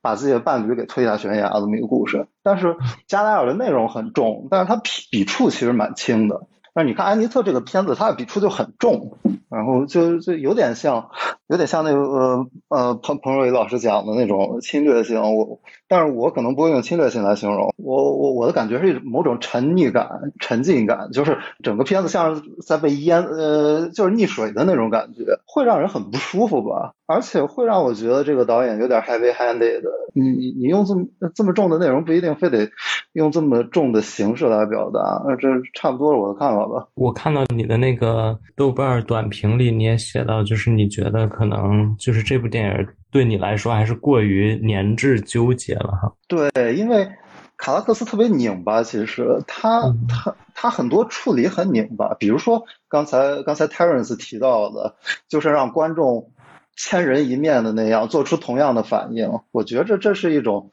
把自己的伴侣给推下悬崖这么一个故事。但是加莱尔的内容很重，但是他笔笔触其实蛮轻的。但是你看安妮特这个片子，他的笔触就很重，然后就就有点像，有点像那个呃呃彭彭若雨老师讲的那种侵略性。我，但是我可能不会用侵略性来形容。我我我的感觉是一种某种沉溺感、沉浸感，就是整个片子像是在被淹，呃，就是溺水的那种感觉，会让人很不舒服吧。而且会让我觉得这个导演有点 heavy-handed。你你你用这么这么重的内容，不一定非得用这么重的形式来表达。这差不多是我的看法吧。我看到你的那个豆瓣短评里，你也写到，就是你觉得可能就是这部电影对你来说还是过于年滞纠结了哈。对，因为卡拉克斯特别拧巴，其实他他他很多处理很拧巴。比如说刚才刚才 Terence 提到的，就是让观众。千人一面的那样做出同样的反应，我觉着这是一种，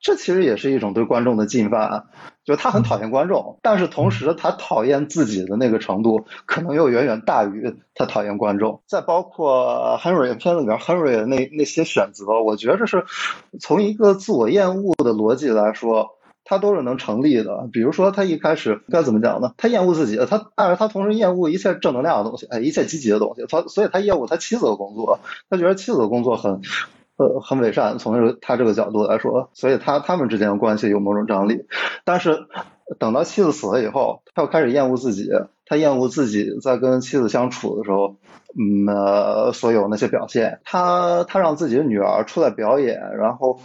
这其实也是一种对观众的进犯。就他很讨厌观众，但是同时他讨厌自己的那个程度，可能又远远大于他讨厌观众。再包括 Henry 片子里边 Henry 那那些选择，我觉着是从一个自我厌恶的逻辑来说。他都是能成立的，比如说他一开始该怎么讲呢？他厌恶自己，他但是他同时厌恶一切正能量的东西，哎，一切积极的东西。他所以，他厌恶他妻子的工作，他觉得妻子的工作很，呃，很伪善。从这个他这个角度来说，所以他他们之间的关系有某种张力。但是等到妻子死了以后，他又开始厌恶自己，他厌恶自己在跟妻子相处的时候，嗯，呃，所有那些表现。他他让自己的女儿出来表演，然后。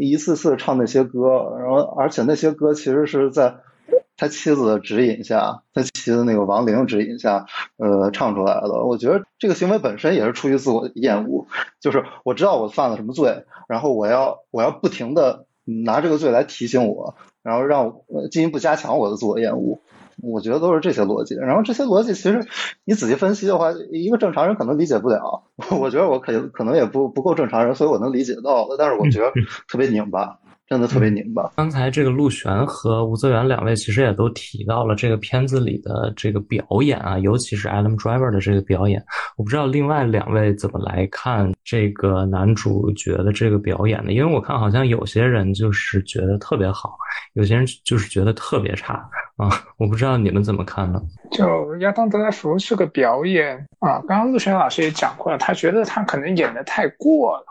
一次次唱那些歌，然后而且那些歌其实是在他妻子的指引下，他妻子那个亡灵指引下，呃，唱出来的。我觉得这个行为本身也是出于自我厌恶，就是我知道我犯了什么罪，然后我要我要不停的拿这个罪来提醒我，然后让我进一步加强我的自我厌恶。我觉得都是这些逻辑，然后这些逻辑其实你仔细分析的话，一个正常人可能理解不了。我觉得我可可能也不不够正常人，所以我能理解到但是我觉得特别拧巴。真的特别拧巴。刚才这个陆璇和吴泽元两位其实也都提到了这个片子里的这个表演啊，尤其是 Adam Driver 的这个表演。我不知道另外两位怎么来看这个男主角的这个表演呢？因为我看好像有些人就是觉得特别好，有些人就是觉得特别差啊。我不知道你们怎么看呢？就亚当德莱福是个表演啊，刚刚陆璇老师也讲过了，他觉得他可能演的太过了，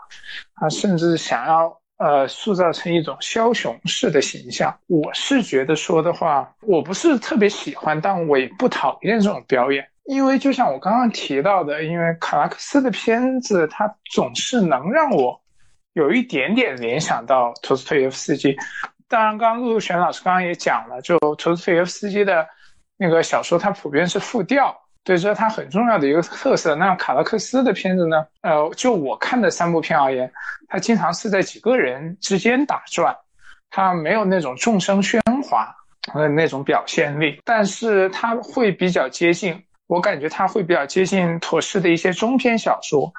他甚至想要。呃，塑造成一种枭雄式的形象，我是觉得说的话，我不是特别喜欢，但我也不讨厌这种表演，因为就像我刚刚提到的，因为卡拉克斯的片子，他总是能让我有一点点联想到托斯托耶夫斯基。当然，刚刚陆璇老师刚刚也讲了，就托斯托耶夫斯基的那个小说，它普遍是复调。对，这是他很重要的一个特色。那卡拉克斯的片子呢？呃，就我看的三部片而言，他经常是在几个人之间打转，他没有那种众生喧哗的那种表现力，但是他会比较接近，我感觉他会比较接近妥适的一些中篇小说，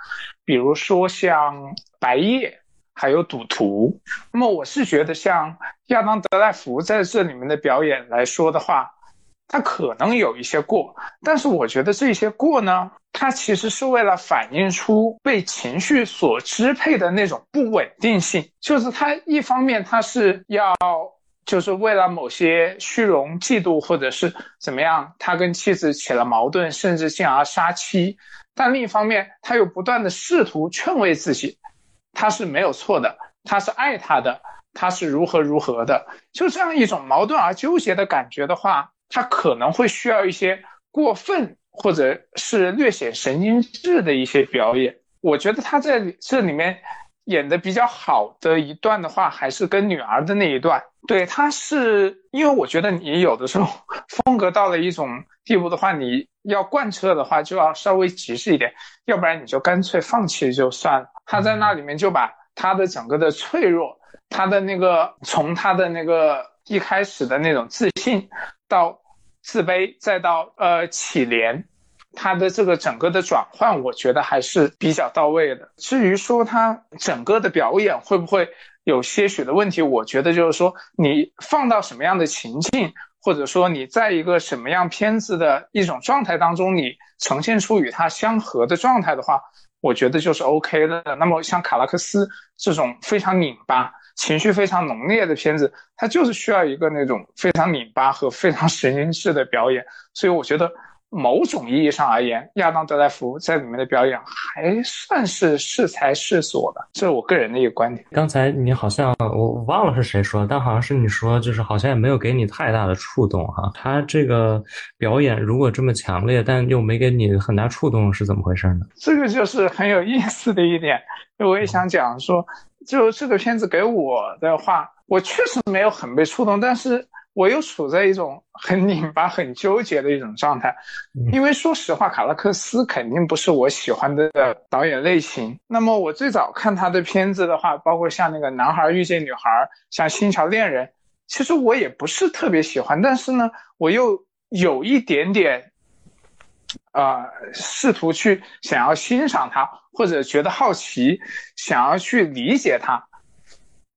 比如说像《白夜》还有《赌徒》。那么我是觉得，像亚当·德莱福在这里面的表演来说的话。他可能有一些过，但是我觉得这些过呢，他其实是为了反映出被情绪所支配的那种不稳定性。就是他一方面他是要，就是为了某些虚荣、嫉妒或者是怎么样，他跟妻子起了矛盾，甚至进而杀妻。但另一方面，他又不断的试图劝慰自己，他是没有错的，他是爱他的，他是如何如何的。就这样一种矛盾而纠结的感觉的话。他可能会需要一些过分或者是略显神经质的一些表演。我觉得他在这里面演的比较好的一段的话，还是跟女儿的那一段。对，他是因为我觉得你有的时候风格到了一种地步的话，你要贯彻的话就要稍微极致一点，要不然你就干脆放弃就算了。他在那里面就把他的整个的脆弱，他的那个从他的那个一开始的那种自信。到自卑，再到呃乞怜，他的这个整个的转换，我觉得还是比较到位的。至于说他整个的表演会不会有些许的问题，我觉得就是说你放到什么样的情境，或者说你在一个什么样片子的一种状态当中，你呈现出与它相合的状态的话，我觉得就是 OK 的。那么像卡拉克斯这种非常拧巴、情绪非常浓烈的片子，它就是需要一个那种非常拧巴和非常神经质的表演。所以我觉得。某种意义上而言，亚当·德莱福在里面的表演还算是适才适所的，这是我个人的一个观点。刚才你好像我忘了是谁说，但好像是你说，就是好像也没有给你太大的触动哈。他这个表演如果这么强烈，但又没给你很大触动，是怎么回事呢？这个就是很有意思的一点，我也想讲说，就这个片子给我的话，我确实没有很被触动，但是。我又处在一种很拧巴、很纠结的一种状态，因为说实话，卡拉克斯肯定不是我喜欢的导演类型。那么我最早看他的片子的话，包括像那个《男孩遇见女孩》、像《新桥恋人》，其实我也不是特别喜欢。但是呢，我又有一点点，呃，试图去想要欣赏他，或者觉得好奇，想要去理解他。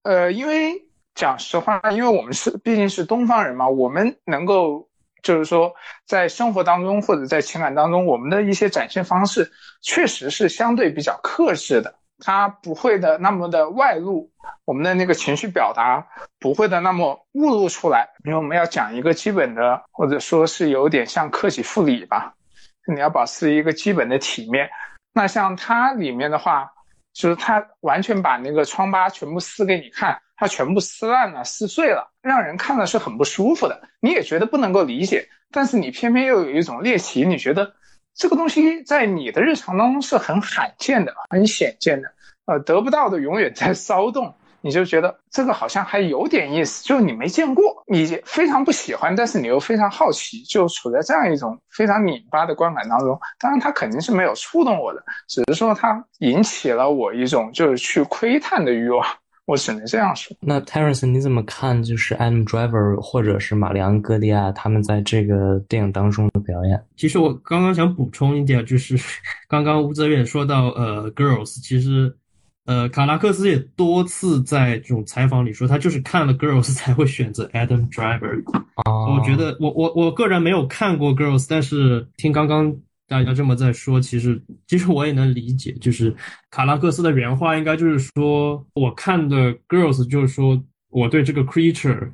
呃，因为。讲实话，因为我们是毕竟是东方人嘛，我们能够就是说在生活当中或者在情感当中，我们的一些展现方式确实是相对比较克制的，它不会的那么的外露，我们的那个情绪表达不会的那么误露出来，因为我们要讲一个基本的，或者说是有点像克己复礼吧，你要保持一个基本的体面。那像它里面的话，就是它完全把那个疮疤全部撕给你看。它全部撕烂了、撕碎了，让人看的是很不舒服的。你也觉得不能够理解，但是你偏偏又有一种猎奇，你觉得这个东西在你的日常当中是很罕见的、很显见的，呃，得不到的永远在 骚动，你就觉得这个好像还有点意思，就是你没见过，你非常不喜欢，但是你又非常好奇，就处在这样一种非常拧巴的观感当中。当然，它肯定是没有触动我的，只是说它引起了我一种就是去窥探的欲望。我只能这样说。那 Terence，你怎么看？就是 Adam Driver 或者是玛丽安·戈利亚他们在这个电影当中的表演？其实我刚刚想补充一点，就是 刚刚吴泽远说到，呃，Girls，其实，呃，卡拉克斯也多次在这种采访里说，他就是看了 Girls 才会选择 Adam Driver。我觉得，我我我个人没有看过 Girls，但是听刚刚。大家这么在说，其实其实我也能理解，就是卡拉克斯的原话应该就是说，我看的 girls 就是说我对这个 creature。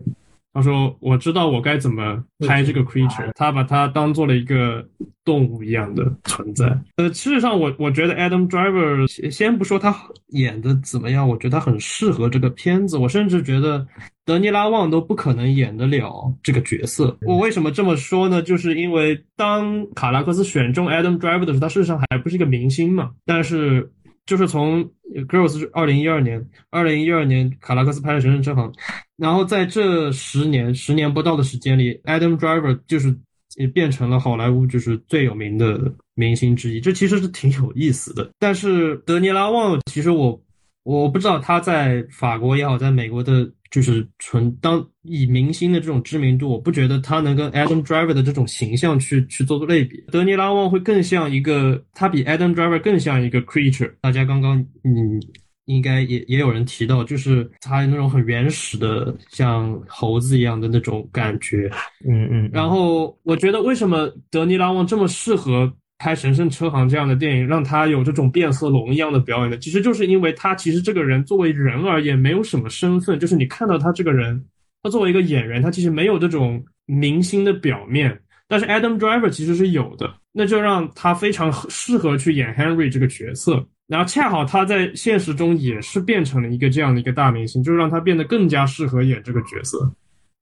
他说：“我知道我该怎么拍这个 creature，他把它当做了一个动物一样的存在。呃，事实上，我我觉得 Adam Driver 先不说他演的怎么样，我觉得他很适合这个片子。我甚至觉得德尼拉旺都不可能演得了这个角色。我为什么这么说呢？就是因为当卡拉克斯选中 Adam Driver 的时候，他事实上还不是一个明星嘛。但是。”就是从 Girls 是二零一二年，二零一二年卡拉克斯拍的《神圣之行》，然后在这十年十年不到的时间里，Adam Driver 就是也变成了好莱坞就是最有名的明星之一，这其实是挺有意思的。但是德尼拉旺，其实我我不知道他在法国也好，在美国的。就是纯当以明星的这种知名度，我不觉得他能跟 Adam Driver 的这种形象去去做个类比。德尼拉旺会更像一个，他比 Adam Driver 更像一个 creature。大家刚刚嗯，应该也也有人提到，就是他那种很原始的，像猴子一样的那种感觉。嗯嗯。然后我觉得为什么德尼拉旺这么适合？拍《神圣车行》这样的电影，让他有这种变色龙一样的表演的，其实就是因为他其实这个人作为人而言没有什么身份，就是你看到他这个人，他作为一个演员，他其实没有这种明星的表面，但是 Adam Driver 其实是有的，那就让他非常适合去演 Henry 这个角色，然后恰好他在现实中也是变成了一个这样的一个大明星，就是让他变得更加适合演这个角色，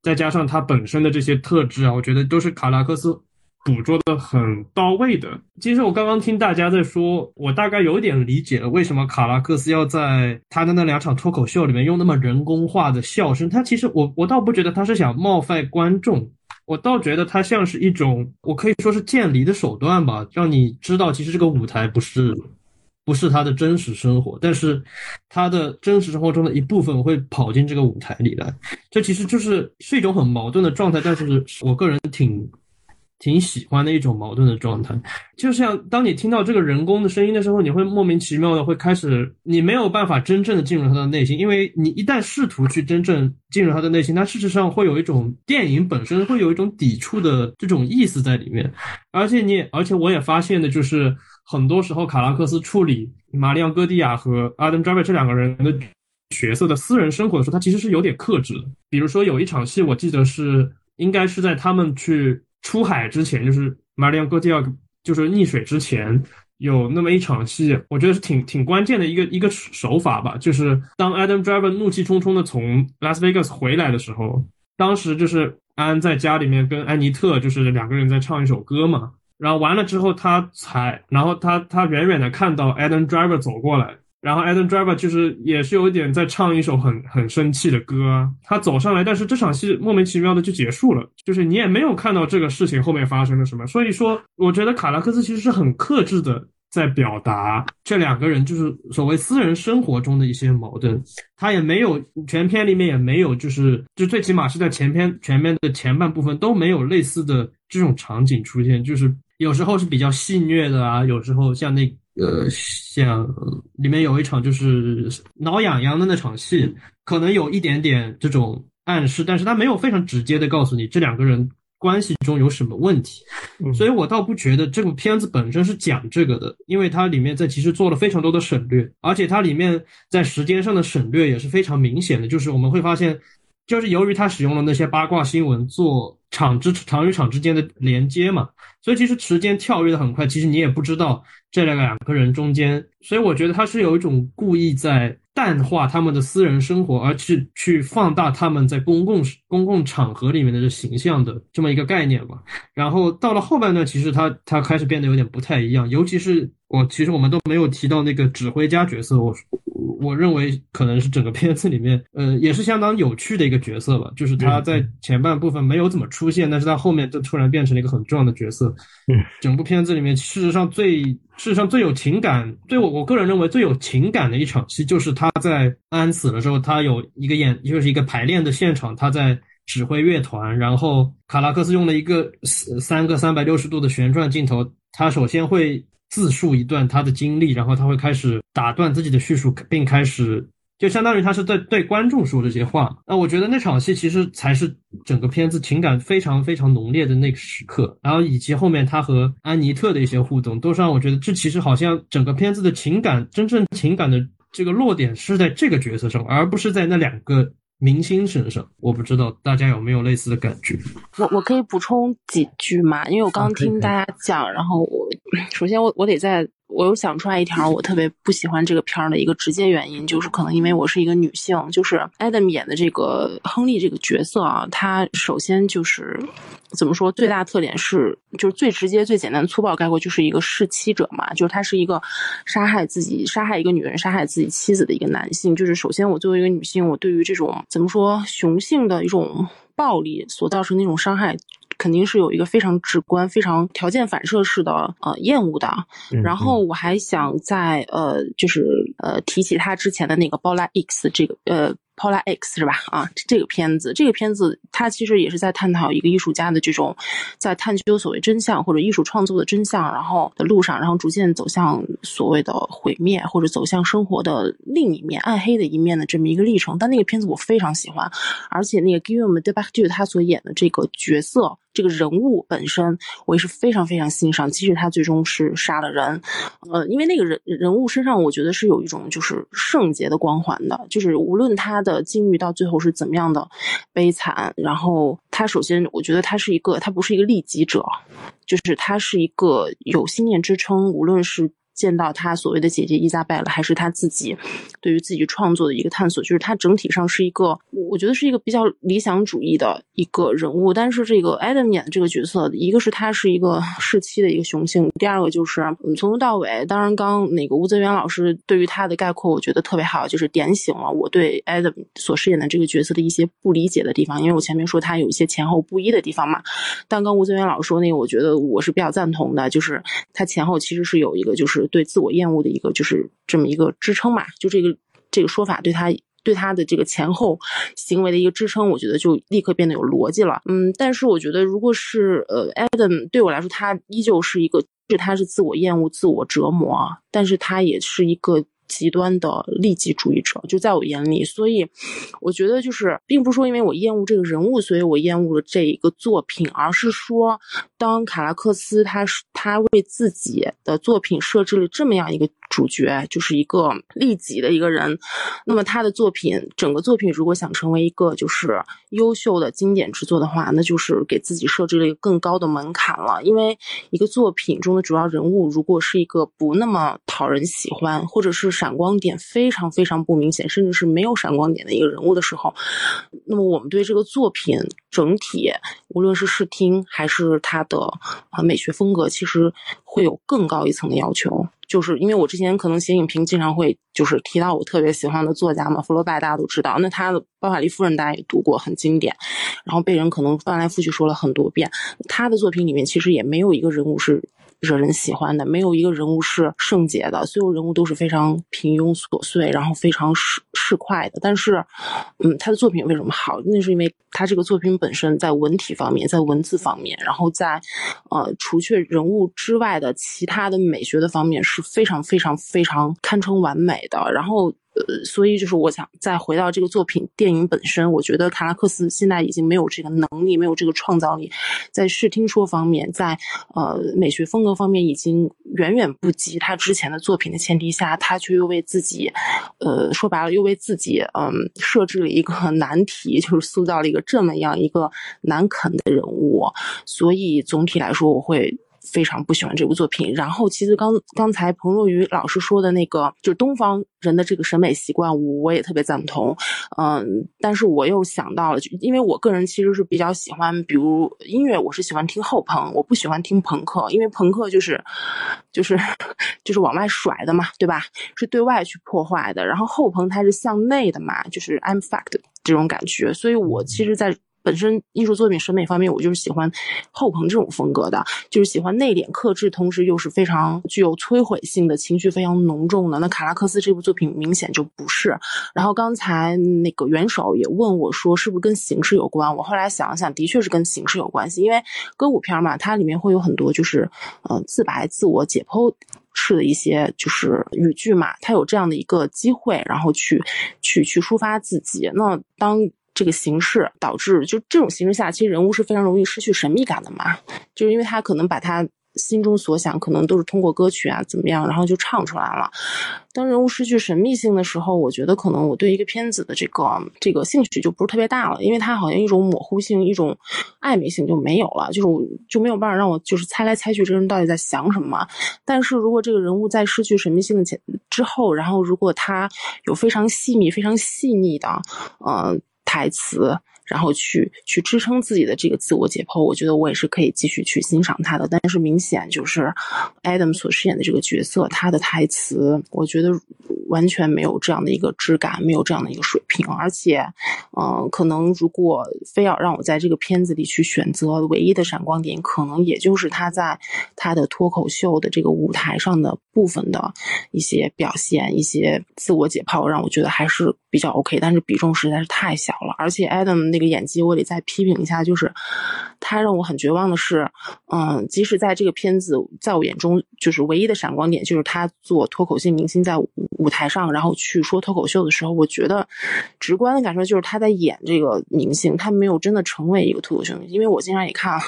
再加上他本身的这些特质啊，我觉得都是卡拉克斯。捕捉的很到位的。其实我刚刚听大家在说，我大概有点理解了为什么卡拉克斯要在他的那两场脱口秀里面用那么人工化的笑声。他其实我我倒不觉得他是想冒犯观众，我倒觉得他像是一种我可以说是渐离的手段吧，让你知道其实这个舞台不是不是他的真实生活，但是他的真实生活中的一部分会跑进这个舞台里来。这其实就是是一种很矛盾的状态，但是我个人挺。挺喜欢的一种矛盾的状态。就像当你听到这个人工的声音的时候，你会莫名其妙的会开始，你没有办法真正的进入他的内心，因为你一旦试图去真正进入他的内心，他事实上会有一种电影本身会有一种抵触的这种意思在里面。而且你也，而且我也发现的就是，很多时候卡拉克斯处理玛丽昂戈蒂亚和阿登·扎维这两个人的。角色的私人生活的时候，他其实是有点克制的。比如说有一场戏，我记得是应该是在他们去出海之前，就是玛丽昂·戈蒂亚就是溺水之前，有那么一场戏，我觉得是挺挺关键的一个一个手法吧。就是当 Adam Driver 怒气冲冲的从 Las Vegas 回来的时候，当时就是安在家里面跟安妮特就是两个人在唱一首歌嘛，然后完了之后他才，然后他他远远的看到 Adam Driver 走过来。然后 Adam Driver 就是也是有一点在唱一首很很生气的歌，他走上来，但是这场戏莫名其妙的就结束了，就是你也没有看到这个事情后面发生了什么。所以说，我觉得卡拉克斯其实是很克制的在表达这两个人就是所谓私人生活中的一些矛盾，他也没有全片里面也没有就是就最起码是在前篇全面的前半部分都没有类似的这种场景出现，就是有时候是比较戏谑的啊，有时候像那。呃，像里面有一场就是挠痒痒的那场戏，可能有一点点这种暗示，但是他没有非常直接的告诉你这两个人关系中有什么问题，所以我倒不觉得这部片子本身是讲这个的，因为它里面在其实做了非常多的省略，而且它里面在时间上的省略也是非常明显的，就是我们会发现，就是由于他使用了那些八卦新闻做场之场与场之间的连接嘛。所以其实时间跳跃的很快，其实你也不知道这两个两个人中间，所以我觉得他是有一种故意在淡化他们的私人生活，而去去放大他们在公共公共场合里面的这形象的这么一个概念吧。然后到了后半段，其实他他开始变得有点不太一样，尤其是我其实我们都没有提到那个指挥家角色，我。我认为可能是整个片子里面，呃，也是相当有趣的一个角色吧。就是他在前半部分没有怎么出现，但是他后面就突然变成了一个很重要的角色。嗯，整部片子里面，事实上最事实上最有情感，对我我个人认为最有情感的一场戏，就是他在安死了之后，他有一个演，就是一个排练的现场，他在指挥乐团，然后卡拉克斯用了一个三个三百六十度的旋转镜头，他首先会。自述一段他的经历，然后他会开始打断自己的叙述，并开始就相当于他是在对观众说这些话。那我觉得那场戏其实才是整个片子情感非常非常浓烈的那个时刻，然后以及后面他和安妮特的一些互动，都是让我觉得这其实好像整个片子的情感真正情感的这个落点是在这个角色上，而不是在那两个。明星身上，我不知道大家有没有类似的感觉。我我可以补充几句嘛？因为我刚听大家讲，然后我首先我我得在。我又想出来一条我特别不喜欢这个片儿的一个直接原因，就是可能因为我是一个女性，就是 Adam 演的这个亨利这个角色啊，他首先就是怎么说，最大特点是就是最直接、最简单、粗暴概括就是一个弑妻者嘛，就是他是一个杀害自己、杀害一个女人、杀害自己妻子的一个男性。就是首先我作为一个女性，我对于这种怎么说雄性的一种暴力所造成那种伤害。肯定是有一个非常直观、非常条件反射式的呃厌恶的。然后我还想在呃，就是呃提起他之前的那个《包拉 X》这个呃。Paula X 是吧？啊，这个片子，这个片子，它其实也是在探讨一个艺术家的这种在探究所谓真相或者艺术创作的真相，然后的路上，然后逐渐走向所谓的毁灭或者走向生活的另一面、暗黑的一面的这么一个历程。但那个片子我非常喜欢，而且那个 Guillaume de Back to 他所演的这个角色。这个人物本身，我也是非常非常欣赏。即使他最终是杀了人，呃，因为那个人人物身上，我觉得是有一种就是圣洁的光环的。就是无论他的的境遇到最后是怎么样的悲惨，然后他首先，我觉得他是一个，他不是一个利己者，就是他是一个有信念支撑，无论是。见到他所谓的姐姐伊莎贝了，还是他自己对于自己创作的一个探索，就是他整体上是一个，我觉得是一个比较理想主义的一个人物。但是这个 Adam 演的这个角色，一个是他是一个世妻的一个雄性，第二个就是从头到尾，当然刚那个吴泽元老师对于他的概括，我觉得特别好，就是点醒了我对 Adam 所饰演的这个角色的一些不理解的地方。因为我前面说他有一些前后不一的地方嘛，但刚吴泽元老师说那个，我觉得我是比较赞同的，就是他前后其实是有一个就是。对自我厌恶的一个就是这么一个支撑嘛，就这个这个说法对他对他的这个前后行为的一个支撑，我觉得就立刻变得有逻辑了。嗯，但是我觉得如果是呃，Adam 对我来说，他依旧是一个，是他是自我厌恶、自我折磨，但是他也是一个。极端的利己主义者，就在我眼里，所以我觉得就是，并不是说因为我厌恶这个人物，所以我厌恶了这一个作品，而是说，当卡拉克斯他他为自己的作品设置了这么样一个。主角就是一个利己的一个人，那么他的作品，整个作品如果想成为一个就是优秀的经典之作的话，那就是给自己设置了一个更高的门槛了。因为一个作品中的主要人物如果是一个不那么讨人喜欢，或者是闪光点非常非常不明显，甚至是没有闪光点的一个人物的时候，那么我们对这个作品整体，无论是视听还是它的啊美学风格，其实会有更高一层的要求。就是因为我之前可能写影评，经常会就是提到我特别喜欢的作家嘛，福楼拜大家都知道，那他的《包法利夫人》大家也读过，很经典，然后被人可能翻来覆去说了很多遍。他的作品里面其实也没有一个人物是。惹人喜欢的，没有一个人物是圣洁的，所有人物都是非常平庸琐碎，然后非常市市侩的。但是，嗯，他的作品为什么好？那是因为他这个作品本身在文体方面，在文字方面，然后在呃除却人物之外的其他的美学的方面是非常非常非常堪称完美的。然后。呃，所以就是我想再回到这个作品电影本身，我觉得卡拉克斯现在已经没有这个能力，没有这个创造力，在视听说方面，在呃美学风格方面，已经远远不及他之前的作品的前提下，他却又为自己，呃，说白了又为自己，嗯，设置了一个 难题，就是塑造了一个这么样一个难啃的人物，所以总体来说，我会。非常不喜欢这部作品。然后，其实刚刚才彭若愚老师说的那个，就东方人的这个审美习惯，我我也特别赞同。嗯，但是我又想到了，就因为我个人其实是比较喜欢，比如音乐，我是喜欢听后朋，我不喜欢听朋克，因为朋克就是就是 就是往外甩的嘛，对吧？是对外去破坏的。然后后朋它是向内的嘛，就是 I'm fact 这种感觉。所以我其实，在本身艺术作品审美方面，我就是喜欢后朋这种风格的，就是喜欢内敛克制，同时又是非常具有摧毁性的情绪非常浓重的。那卡拉克斯这部作品明显就不是。然后刚才那个元首也问我说，是不是跟形式有关？我后来想了想，的确是跟形式有关系，因为歌舞片嘛，它里面会有很多就是呃自白、自我解剖式的一些就是语句嘛，它有这样的一个机会，然后去去去抒发自己。那当这个形式导致，就这种形式下，其实人物是非常容易失去神秘感的嘛，就是因为他可能把他心中所想，可能都是通过歌曲啊怎么样，然后就唱出来了。当人物失去神秘性的时候，我觉得可能我对一个片子的这个这个兴趣就不是特别大了，因为它好像一种模糊性、一种暧昧性就没有了，就是就没有办法让我就是猜来猜去这个人到底在想什么。但是如果这个人物在失去神秘性的前之后，然后如果他有非常细密、非常细腻的，呃。台词，然后去去支撑自己的这个自我解剖，我觉得我也是可以继续去欣赏他的。但是明显就是 Adam 所饰演的这个角色，他的台词，我觉得。完全没有这样的一个质感，没有这样的一个水平，而且，嗯，可能如果非要让我在这个片子里去选择唯一的闪光点，可能也就是他在他的脱口秀的这个舞台上的部分的一些表现，一些自我解剖，让我觉得还是比较 OK，但是比重实在是太小了。而且 Adam 那个演技，我得再批评一下，就是他让我很绝望的是，嗯，即使在这个片子在我眼中就是唯一的闪光点，就是他做脱口秀明星在舞台。上，然后去说脱口秀的时候，我觉得直观的感受就是他在演这个明星，他没有真的成为一个脱口秀明星。因为我经常也看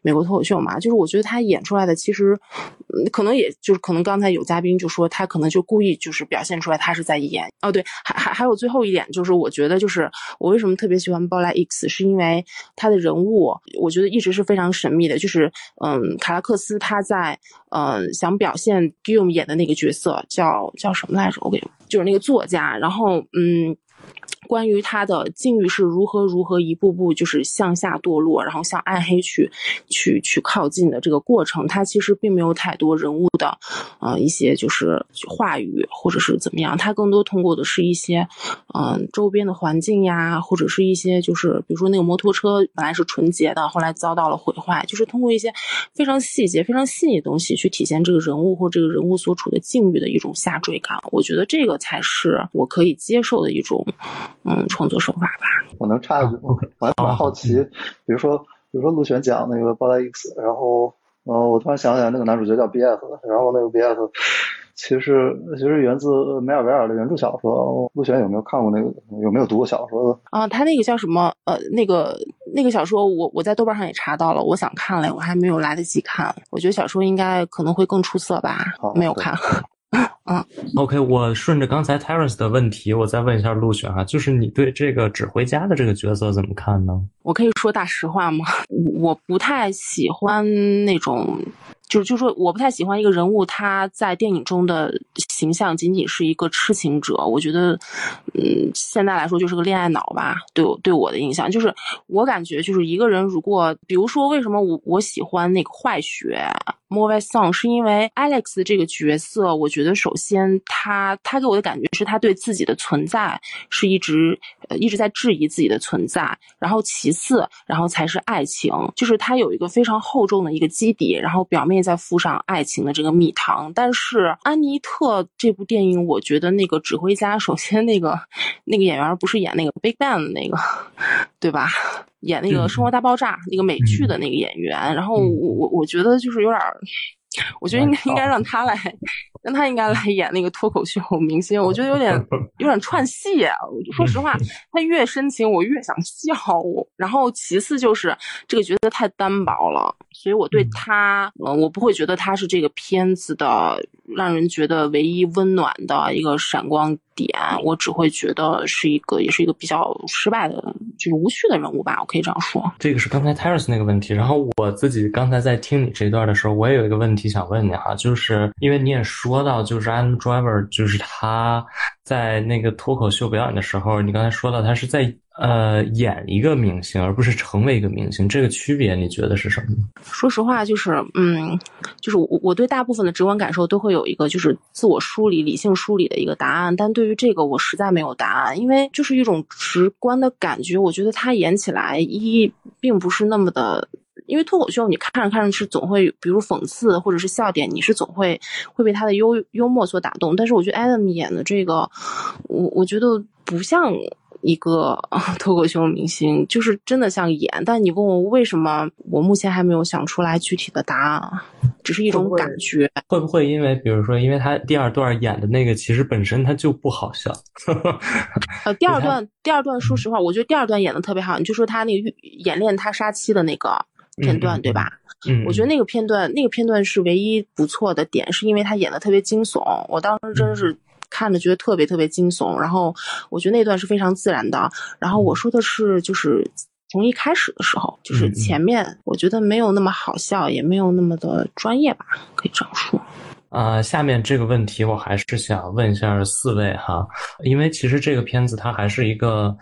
美国脱口秀嘛，就是我觉得他演出来的其实，可能也就是可能刚才有嘉宾就说他可能就故意就是表现出来他是在演。哦，对，还还还有最后一点就是我觉得就是我为什么特别喜欢包莱 X，是因为他的人物我觉得一直是非常神秘的，就是嗯，卡拉克斯他在嗯想表现 Gium 演的那个角色叫叫什么来着？我给。就是那个作家，然后嗯。关于他的境遇是如何如何一步步就是向下堕落，然后向暗黑去去去靠近的这个过程，他其实并没有太多人物的呃一些就是话语或者是怎么样，他更多通过的是一些嗯周边的环境呀，或者是一些就是比如说那个摩托车本来是纯洁的，后来遭到了毁坏，就是通过一些非常细节、非常细腻的东西去体现这个人物或这个人物所处的境遇的一种下坠感。我觉得这个才是我可以接受的一种。嗯创作手法吧。我能插一句吗？我还蛮好奇，比如说，比如说陆璇讲那个《八达 X》，然后，呃，我突然想起来那个男主角叫 B.F，然后那个 B.F 其实其实源自梅尔维尔的原著小说。陆璇有没有看过那个？有没有读过小说的？啊，他那个叫什么？呃，那个那个小说，我我在豆瓣上也查到了，我想看了，我还没有来得及看。我觉得小说应该可能会更出色吧，没有看。嗯，OK，我顺着刚才 Terence 的问题，我再问一下陆雪哈，就是你对这个指挥家的这个角色怎么看呢？我可以说大实话吗？我不太喜欢那种。就就说我不太喜欢一个人物，他在电影中的形象仅仅是一个痴情者。我觉得，嗯，现在来说就是个恋爱脑吧。对我对我的印象就是，我感觉就是一个人如果，比如说为什么我我喜欢那个坏学。m o v i Song 是因为 Alex 这个角色，我觉得首先他他给我的感觉是他对自己的存在是一直呃一直在质疑自己的存在，然后其次，然后才是爱情，就是他有一个非常厚重的一个基底，然后表面再附上爱情的这个蜜糖。但是安妮特这部电影，我觉得那个指挥家，首先那个那个演员不是演那个 Big Bang 的那个，对吧？演那个《生活大爆炸》那个美剧的那个演员，然后我我我觉得就是有点儿，我觉得应该应该让他来，让他应该来演那个脱口秀明星，我觉得有点 有点串戏。说实话，他越深情我越想笑。然后其次就是这个角色太单薄了，所以我对他，嗯，我不会觉得他是这个片子的让人觉得唯一温暖的一个闪光。点我只会觉得是一个，也是一个比较失败的，就是无趣的人物吧，我可以这样说。这个是刚才 Terence 那个问题，然后我自己刚才在听你这段的时候，我也有一个问题想问你哈，就是因为你也说到，就是 I'm Driver，就是他在那个脱口秀表演的时候，你刚才说到他是在。呃，演一个明星，而不是成为一个明星，这个区别你觉得是什么呢？说实话，就是，嗯，就是我我对大部分的直观感受都会有一个就是自我梳理、理性梳理的一个答案，但对于这个我实在没有答案，因为就是一种直观的感觉，我觉得他演起来一并不是那么的，因为脱口秀你看着看着是总会，比如讽刺或者是笑点，你是总会会被他的幽幽默所打动，但是我觉得 Adam 演的这个，我我觉得不像。一个 脱口秀明星，就是真的像演，但你问我为什么，我目前还没有想出来具体的答案，只是一种感觉。会不会因为，比如说，因为他第二段演的那个，其实本身他就不好笑。呃，第二段，第二段，说实话，我觉得第二段演的特别好。你就说他那个演练他杀妻的那个片段，对吧？嗯，我觉得那个片段，那个片段是唯一不错的点，是因为他演的特别惊悚。我当时真是。看着觉得特别特别惊悚，然后我觉得那段是非常自然的。然后我说的是，就是从一开始的时候，就是前面我觉得没有那么好笑，也没有那么的专业吧，可以这样说。啊，下面这个问题我还是想问一下四位哈，因为其实这个片子它还是一个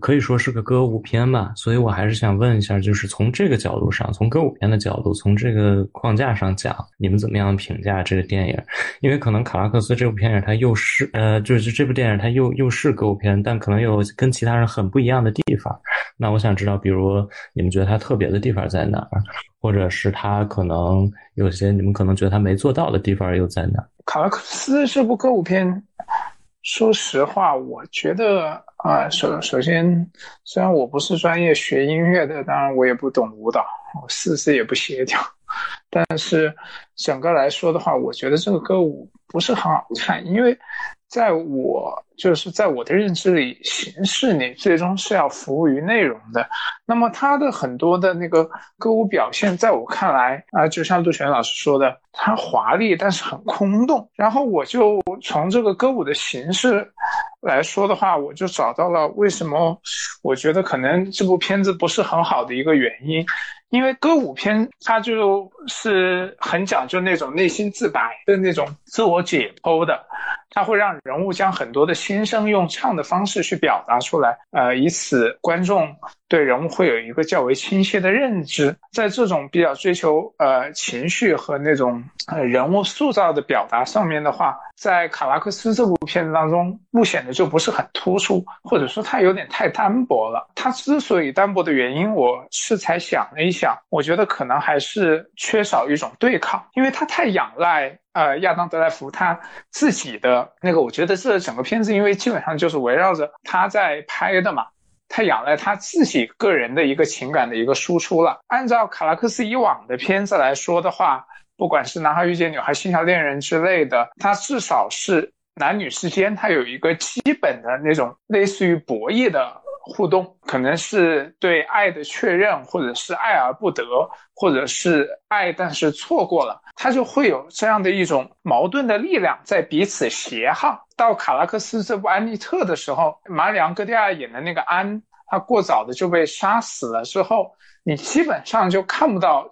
可以说是个歌舞片吧，所以我还是想问一下，就是从这个角度上，从歌舞片的角度，从这个框架上讲，你们怎么样评价这个电影？因为可能卡拉克斯这部电影它又是呃，就是这部电影它又又是歌舞片，但可能有跟其他人很不一样的地方。那我想知道，比如你们觉得它特别的地方在哪儿？或者是他可能有些你们可能觉得他没做到的地方又在哪？卡拉克斯这部歌舞片，说实话，我觉得啊，首首先，虽然我不是专业学音乐的，当然我也不懂舞蹈，我四肢也不协调，但是整个来说的话，我觉得这个歌舞不是很好看，因为。在我就是在我的认知里，形式你最终是要服务于内容的。那么它的很多的那个歌舞表现，在我看来啊，就像杜泉老师说的，它华丽但是很空洞。然后我就从这个歌舞的形式来说的话，我就找到了为什么我觉得可能这部片子不是很好的一个原因。因为歌舞片它就是很讲究那种内心自白的那种自我解剖的，它会让人物将很多的心声用唱的方式去表达出来，呃，以此观众对人物会有一个较为清晰的认知。在这种比较追求呃情绪和那种呃人物塑造的表达上面的话，在卡拉克斯这部片子当中，不显得就不是很突出，或者说它有点太单薄了。它之所以单薄的原因，我是才想了一。想，我觉得可能还是缺少一种对抗，因为它太仰赖呃亚当德莱福他自己的那个，我觉得这整个片子因为基本上就是围绕着他在拍的嘛，他仰赖他自己个人的一个情感的一个输出了。按照卡拉克斯以往的片子来说的话，不管是男孩遇见女孩、心跳恋人之类的，他至少是男女之间他有一个基本的那种类似于博弈的。互动可能是对爱的确认，或者是爱而不得，或者是爱但是错过了，他就会有这样的一种矛盾的力量在彼此协 항。 到卡拉克斯这部《安妮特》的时候，马里昂戈蒂亚演的那个安，他过早的就被杀死了之后，你基本上就看不到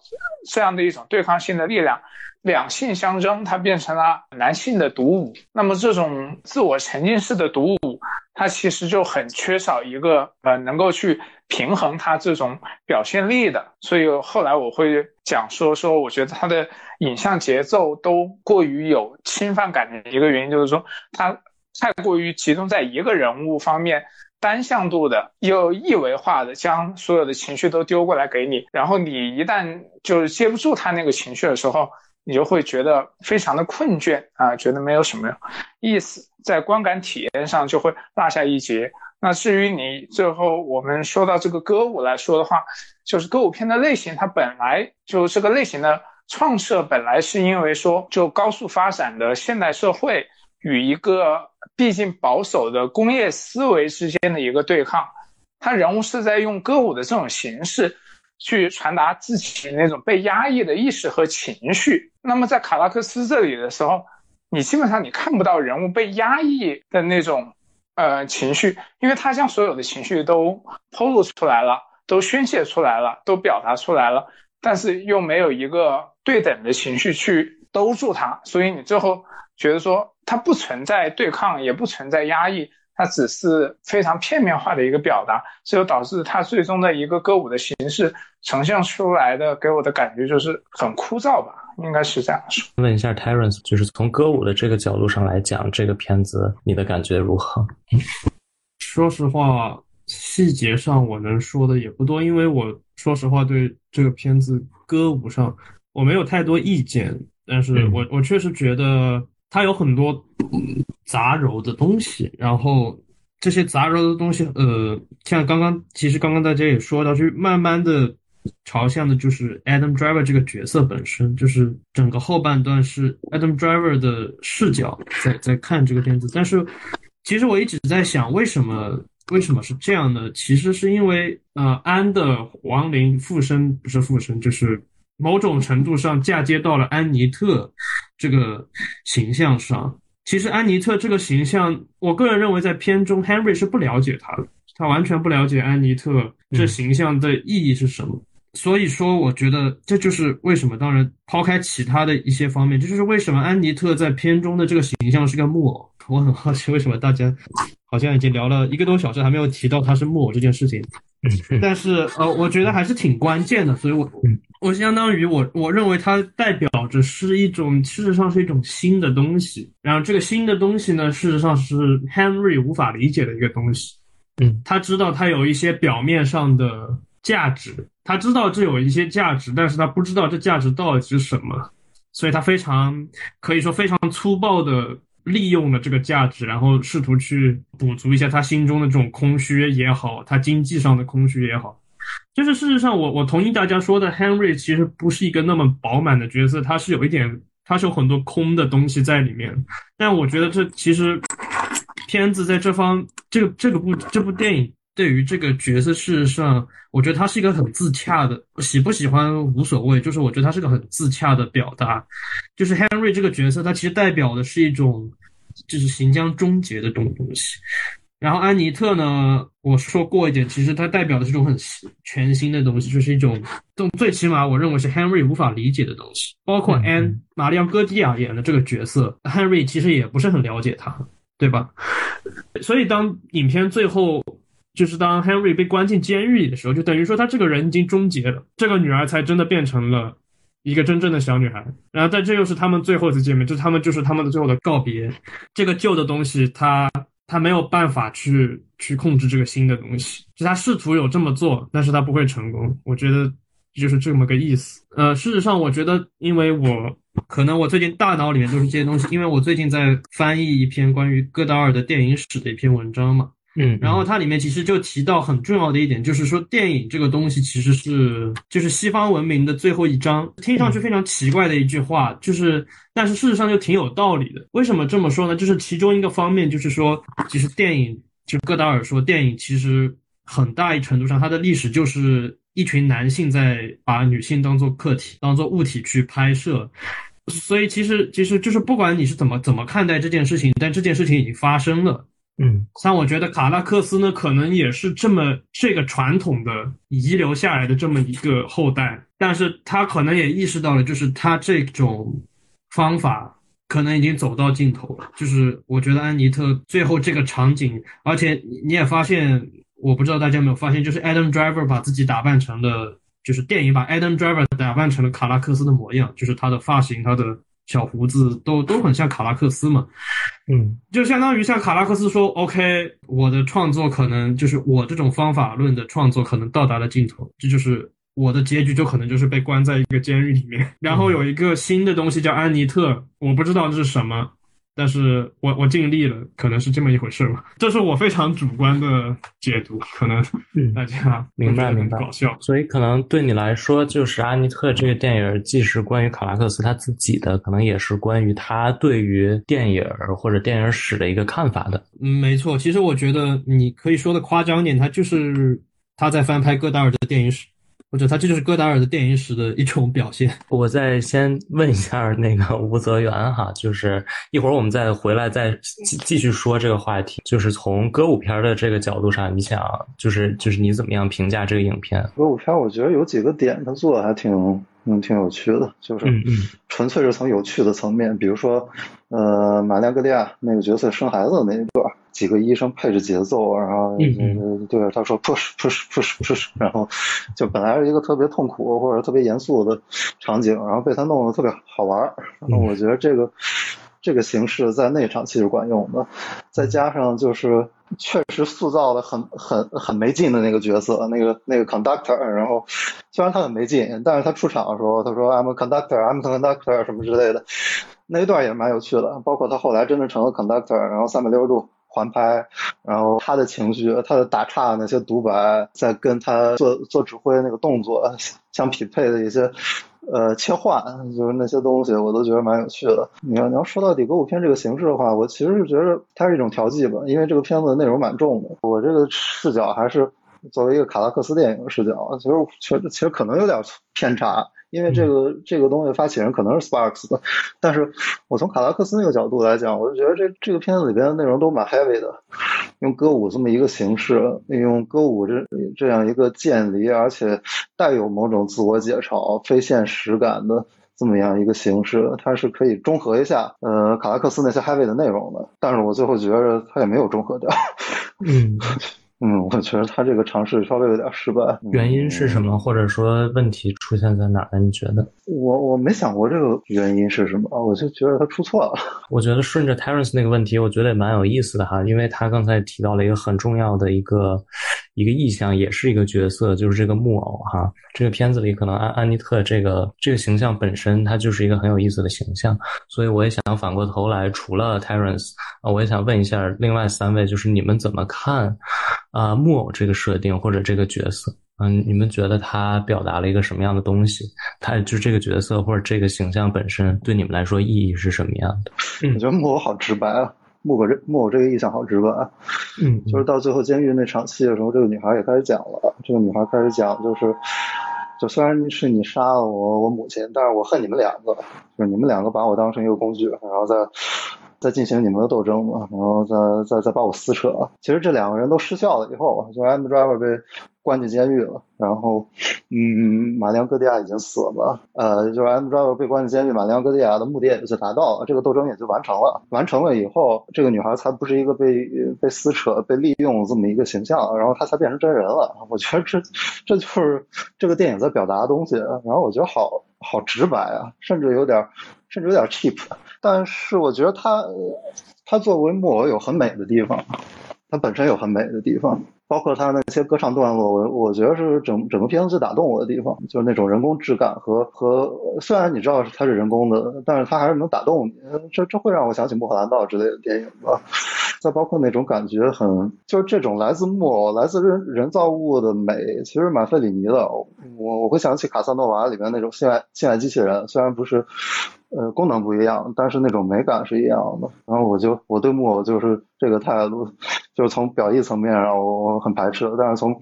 这样的一种对抗性的力量。两性相争，它变成了男性的独舞。那么这种自我沉浸式的独舞，他其实就很缺少一个呃能够去平衡他这种表现力的。所以后来我会讲说说，我觉得他的影像节奏都过于有侵犯感的一个原因，就是说他太过于集中在一个人物方面，单向度的又一维化的将所有的情绪都丢过来给你，然后你一旦就是接不住他那个情绪的时候。你就会觉得非常的困倦啊，觉得没有什么意思，在观感体验上就会落下一截。那至于你最后我们说到这个歌舞来说的话，就是歌舞片的类型，它本来就这个类型的创设，本来是因为说就高速发展的现代社会与一个毕竟保守的工业思维之间的一个对抗，它人物是在用歌舞的这种形式。去传达自己那种被压抑的意识和情绪。那么在卡拉克斯这里的时候，你基本上你看不到人物被压抑的那种呃情绪，因为他将所有的情绪都透露出来了，都宣泄出来了，都表达出来了，但是又没有一个对等的情绪去兜住他，所以你最后觉得说他不存在对抗，也不存在压抑。它只是非常片面化的一个表达，这就导致它最终的一个歌舞的形式呈现出来的，给我的感觉就是很枯燥吧，应该是这样说。问一下 Terence，就是从歌舞的这个角度上来讲，这个片子你的感觉如何？说实话，细节上我能说的也不多，因为我说实话对这个片子歌舞上我没有太多意见，但是我我确实觉得。它有很多杂糅的东西，然后这些杂糅的东西，呃，像刚刚其实刚刚大家也说到，就慢慢的朝向的就是 Adam Driver 这个角色本身，就是整个后半段是 Adam Driver 的视角在在看这个片子。但是其实我一直在想，为什么为什么是这样呢？其实是因为呃，安的亡灵附身不是附身，就是。某种程度上嫁接到了安妮特这个形象上。其实安妮特这个形象，我个人认为在片中 Henry 是不了解他的，他完全不了解安妮特这形象的意义是什么。所以说，我觉得这就是为什么。当然，抛开其他的一些方面，这就是为什么安妮特在片中的这个形象是个木偶。我很好奇，为什么大家好像已经聊了一个多小时，还没有提到他是木偶这件事情。但是，呃，我觉得还是挺关键的。所以，我我相当于我我认为它代表着是一种，事实上是一种新的东西。然后，这个新的东西呢，事实上是 Henry 无法理解的一个东西。嗯，他知道他有一些表面上的价值。他知道这有一些价值，但是他不知道这价值到底是什么，所以他非常可以说非常粗暴的利用了这个价值，然后试图去补足一下他心中的这种空虚也好，他经济上的空虚也好。就是事实上，我我同意大家说的，Henry 其实不是一个那么饱满的角色，他是有一点，他是有很多空的东西在里面。但我觉得这其实片子在这方，这个这个部这部电影。对于这个角色，事实上，我觉得他是一个很自洽的，喜不喜欢无所谓，就是我觉得他是个很自洽的表达。就是 Henry 这个角色，他其实代表的是一种，就是行将终结的这种东西。然后安妮特呢，我说过一点，其实它代表的是一种很全新的东西，就是一种，最最起码我认为是 Henry 无法理解的东西。包括 Anne 玛丽昂戈蒂亚演的这个角色，Henry 其实也不是很了解他，对吧？所以当影片最后。就是当 Henry 被关进监狱里的时候，就等于说他这个人已经终结了，这个女儿才真的变成了一个真正的小女孩。然后，但这又是他们最后一次见面，就他们就是他们的最后的告别。这个旧的东西，他他没有办法去去控制这个新的东西，就他试图有这么做，但是他不会成功。我觉得就是这么个意思。呃，事实上，我觉得因为我可能我最近大脑里面都是这些东西，因为我最近在翻译一篇关于戈达尔的电影史的一篇文章嘛。嗯，然后它里面其实就提到很重要的一点，就是说电影这个东西其实是就是西方文明的最后一章，听上去非常奇怪的一句话，就是但是事实上就挺有道理的。为什么这么说呢？就是其中一个方面就是说，其实电影就戈达尔说，电影其实很大一程度上它的历史就是一群男性在把女性当做客体、当做物体去拍摄。所以其实其实就是不管你是怎么怎么看待这件事情，但这件事情已经发生了。嗯，像我觉得卡拉克斯呢，可能也是这么这个传统的遗留下来的这么一个后代，但是他可能也意识到了，就是他这种方法可能已经走到尽头了。就是我觉得安妮特最后这个场景，而且你也发现，我不知道大家有没有发现，就是 Adam Driver 把自己打扮成了，就是电影把 Adam Driver 打扮成了卡拉克斯的模样，就是他的发型，他的。小胡子都都很像卡拉克斯嘛，嗯，就相当于像卡拉克斯说，OK，我的创作可能就是我这种方法论的创作可能到达了尽头，这就是我的结局，就可能就是被关在一个监狱里面，然后有一个新的东西叫安妮特，我不知道这是什么。但是我我尽力了，可能是这么一回事吧。这是我非常主观的解读，可能大家明白明白搞笑。所以可能对你来说，就是《安妮特》这个电影，既是关于卡拉克斯他自己的，可能也是关于他对于电影或者电影史的一个看法的。嗯，没错。其实我觉得你可以说的夸张点，他就是他在翻拍戈达尔的电影史。或者他这就是戈达尔的电影史的一种表现。我再先问一下那个吴泽源哈，就是一会儿我们再回来再继继续说这个话题。就是从歌舞片的这个角度上，你想就是就是你怎么样评价这个影片？歌舞片我觉得有几个点他做的还挺嗯挺有趣的，就是纯粹是从有趣的层面，比如说呃玛丽亚戈利亚那个角色生孩子的那一段。几个医生配着节奏，然后对他说 push push push push，然后就本来是一个特别痛苦或者特别严肃的场景，然后被他弄得特别好玩。然后我觉得这个这个形式在那场戏是管用的，再加上就是确实塑造的很很很没劲的那个角色，那个那个 conductor，然后虽然他很没劲，但是他出场的时候他说 I'm a conductor，I'm a conductor 什么之类的，那一段也蛮有趣的。包括他后来真的成了 conductor，然后三百六十度。环拍，然后他的情绪，他的打岔那些独白，在跟他做做指挥那个动作 相匹配的一些呃切换，就是那些东西，我都觉得蛮有趣的。你要你要说到底歌舞片这个形式的话，我其实是觉得它是一种调剂吧，因为这个片子内容蛮重的。我这个视角还是作为一个卡拉克斯电影视角，其实其实其实可能有点偏差。因为这个这个东西发起人可能是 Sparks 的，但是我从卡拉克斯那个角度来讲，我就觉得这这个片子里边的内容都蛮 heavy 的，用歌舞这么一个形式，用歌舞这这样一个渐离而且带有某种自我解嘲、非现实感的这么样一个形式，它是可以中和一下呃卡拉克斯那些 heavy 的内容的，但是我最后觉得它也没有中和掉。嗯。嗯，我觉得他这个尝试稍微有点失败。原因是什么？或者说问题出现在哪儿？你觉得？我我没想过这个原因是什么，我就觉得他出错了。我觉得顺着 Terence 那个问题，我觉得也蛮有意思的哈，因为他刚才提到了一个很重要的一个一个意象，也是一个角色，就是这个木偶哈。这个片子里可能安安妮特这个这个形象本身，它就是一个很有意思的形象。所以我也想反过头来，除了 Terence 啊，我也想问一下另外三位，就是你们怎么看？啊，木偶这个设定或者这个角色，嗯，你们觉得他表达了一个什么样的东西？他就这个角色或者这个形象本身对你们来说意义是什么样的？我觉得木偶好直白啊，木偶这木偶这个意象好直白。嗯，就是到最后监狱那场戏的时候，这个女孩也开始讲了。这个女孩开始讲，就是就虽然是你杀了我我母亲，但是我恨你们两个，就是你们两个把我当成一个工具，然后再。再进行你们的斗争嘛，然后再再再把我撕扯。其实这两个人都失效了以后，就 M Driver 被关进监狱了，然后嗯，马里昂戈迪亚已经死了。呃，就是 M Driver 被关进监狱，马里昂戈迪亚的目的也就达到了，这个斗争也就完成了。完成了以后，这个女孩才不是一个被被撕扯、被利用这么一个形象，然后她才变成真人了。我觉得这这就是这个电影在表达的东西。然后我觉得好好直白啊，甚至有点甚至有点 cheap。但是我觉得他他作为木偶有很美的地方，它本身有很美的地方。包括他那些歌唱段落，我我觉得是整整个片子最打动我的地方，就是那种人工质感和和虽然你知道它是人工的，但是它还是能打动你，这这会让我想起《穆赫兰道》之类的电影吧。再包括那种感觉很，就是这种来自木偶、来自人人造物的美，其实蛮费里尼的。我我会想起《卡萨诺瓦》里面那种性爱性爱机器人，虽然不是。呃，功能不一样，但是那种美感是一样的。然后我就我对木偶就是这个态度，就是从表意层面上我很排斥，但是从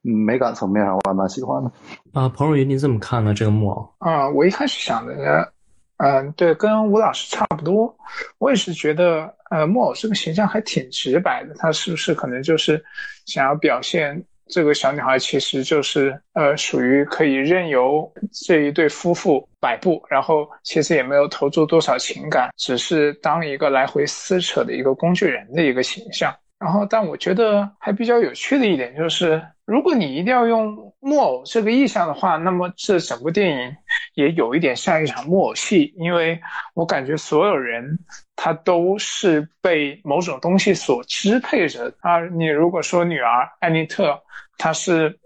美感层面上我还蛮喜欢的。啊，彭若云，你怎么看呢？这个木偶？啊，我一开始想的，嗯，对，跟吴老师差不多。我也是觉得，呃，木偶这个形象还挺直白的。他是不是可能就是想要表现？这个小女孩其实就是呃，属于可以任由这一对夫妇摆布，然后其实也没有投注多少情感，只是当一个来回撕扯的一个工具人的一个形象。然后，但我觉得还比较有趣的一点就是，如果你一定要用木偶这个意象的话，那么这整部电影也有一点像一场木偶戏，因为我感觉所有人他都是被某种东西所支配着啊。你如果说女儿安妮特，她是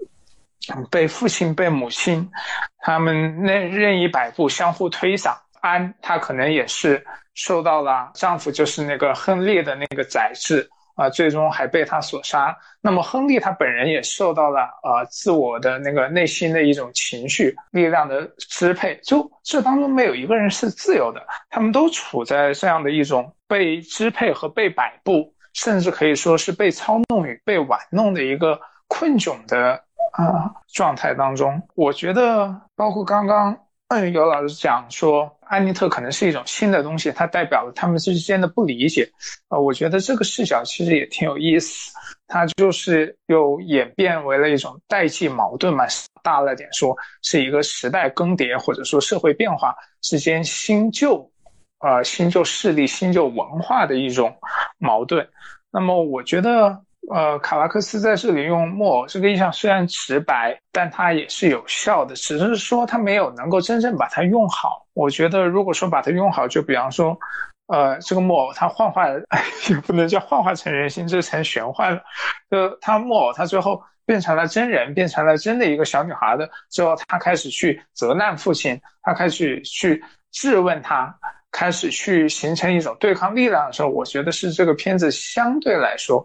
被父亲、被母亲他们那任意摆布、相互推搡；安她可能也是受到了丈夫就是那个亨利的那个宰制。啊，最终还被他所杀。那么，亨利他本人也受到了呃自我的那个内心的一种情绪力量的支配。就这当中没有一个人是自由的，他们都处在这样的一种被支配和被摆布，甚至可以说是被操弄与被玩弄的一个困窘的啊状态当中。我觉得，包括刚刚。嗯，有老师讲说，安妮特可能是一种新的东西，它代表了他们之间的不理解。呃，我觉得这个视角其实也挺有意思，它就是又演变为了一种代际矛盾嘛。大了点说，是一个时代更迭或者说社会变化之间新旧，呃，新旧势力、新旧文化的一种矛盾。那么，我觉得。呃，卡拉克斯在这里用木偶这个意象虽然直白，但它也是有效的，只是说他没有能够真正把它用好。我觉得如果说把它用好，就比方说，呃，这个木偶它幻化，也不能叫幻化成人形，这成玄幻了。就他木偶，他最后变成了真人，变成了真的一个小女孩的之后，他开始去责难父亲，他开始去质问他，开始去形成一种对抗力量的时候，我觉得是这个片子相对来说。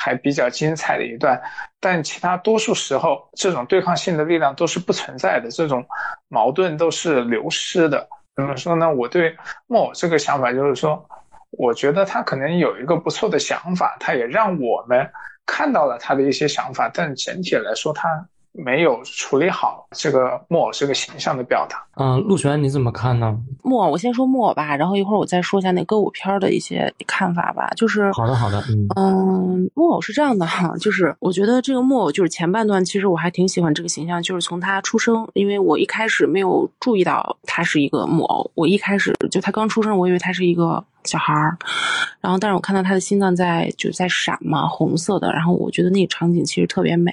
还比较精彩的一段，但其他多数时候，这种对抗性的力量都是不存在的，这种矛盾都是流失的。怎么说呢？我对木偶这个想法就是说，我觉得他可能有一个不错的想法，他也让我们看到了他的一些想法，但整体来说，他。没有处理好这个木偶这个形象的表达。嗯，陆璇你怎么看呢？木偶，我先说木偶吧，然后一会儿我再说一下那歌舞片的一些看法吧。就是好的，好的，嗯嗯，木偶是这样的哈，就是我觉得这个木偶就是前半段，其实我还挺喜欢这个形象，就是从他出生，因为我一开始没有注意到他是一个木偶，我一开始就他刚出生，我以为他是一个。小孩儿，然后但是我看到他的心脏在就在闪嘛，红色的，然后我觉得那个场景其实特别美。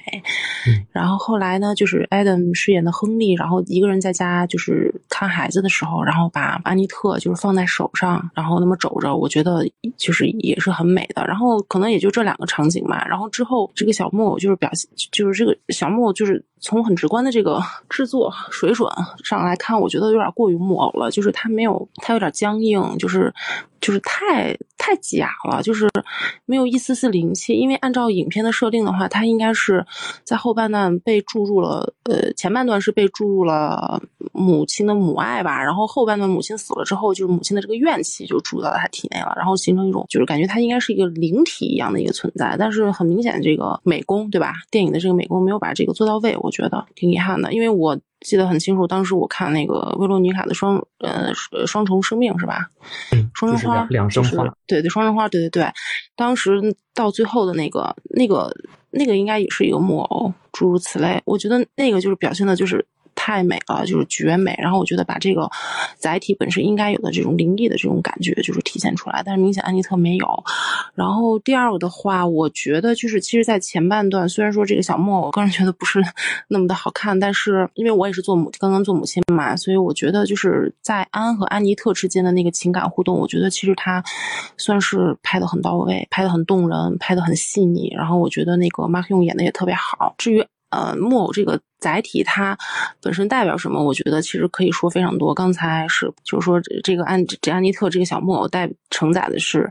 然后后来呢，就是 Adam 饰演的亨利，然后一个人在家就是看孩子的时候，然后把安妮特就是放在手上，然后那么肘着，我觉得就是也是很美的。然后可能也就这两个场景嘛。然后之后这个小木偶就是表现，就是这个小木偶就是从很直观的这个制作水准上来看，我觉得有点过于木偶了，就是它没有，它有点僵硬，就是。就是太太假了，就是没有一丝丝灵气。因为按照影片的设定的话，他应该是在后半段被注入了，呃，前半段是被注入了母亲的母爱吧，然后后半段母亲死了之后，就是母亲的这个怨气就注入到他体内了，然后形成一种就是感觉他应该是一个灵体一样的一个存在。但是很明显，这个美工对吧？电影的这个美工没有把这个做到位，我觉得挺遗憾的，因为我。记得很清楚，当时我看那个维罗妮卡的双呃双重生命是吧？双生花，两生花，对对，双生花，对对对。当时到最后的那个那个那个应该也是一个木偶，诸如此类。我觉得那个就是表现的就是。太美了，就是绝美。然后我觉得把这个载体本身应该有的这种灵异的这种感觉，就是体现出来。但是明显安妮特没有。然后第二个的话，我觉得就是其实，在前半段，虽然说这个小木偶，我个人觉得不是 那么的好看，但是因为我也是做母，刚刚做母亲嘛，所以我觉得就是在安和安妮特之间的那个情感互动，我觉得其实他算是拍的很到位，拍的很动人，拍的很细腻。然后我觉得那个马克用演的也特别好。至于呃木偶这个载体，它本身代表什么？我觉得其实可以说非常多。刚才是就是说这个安这安妮特这个小木偶代承载的是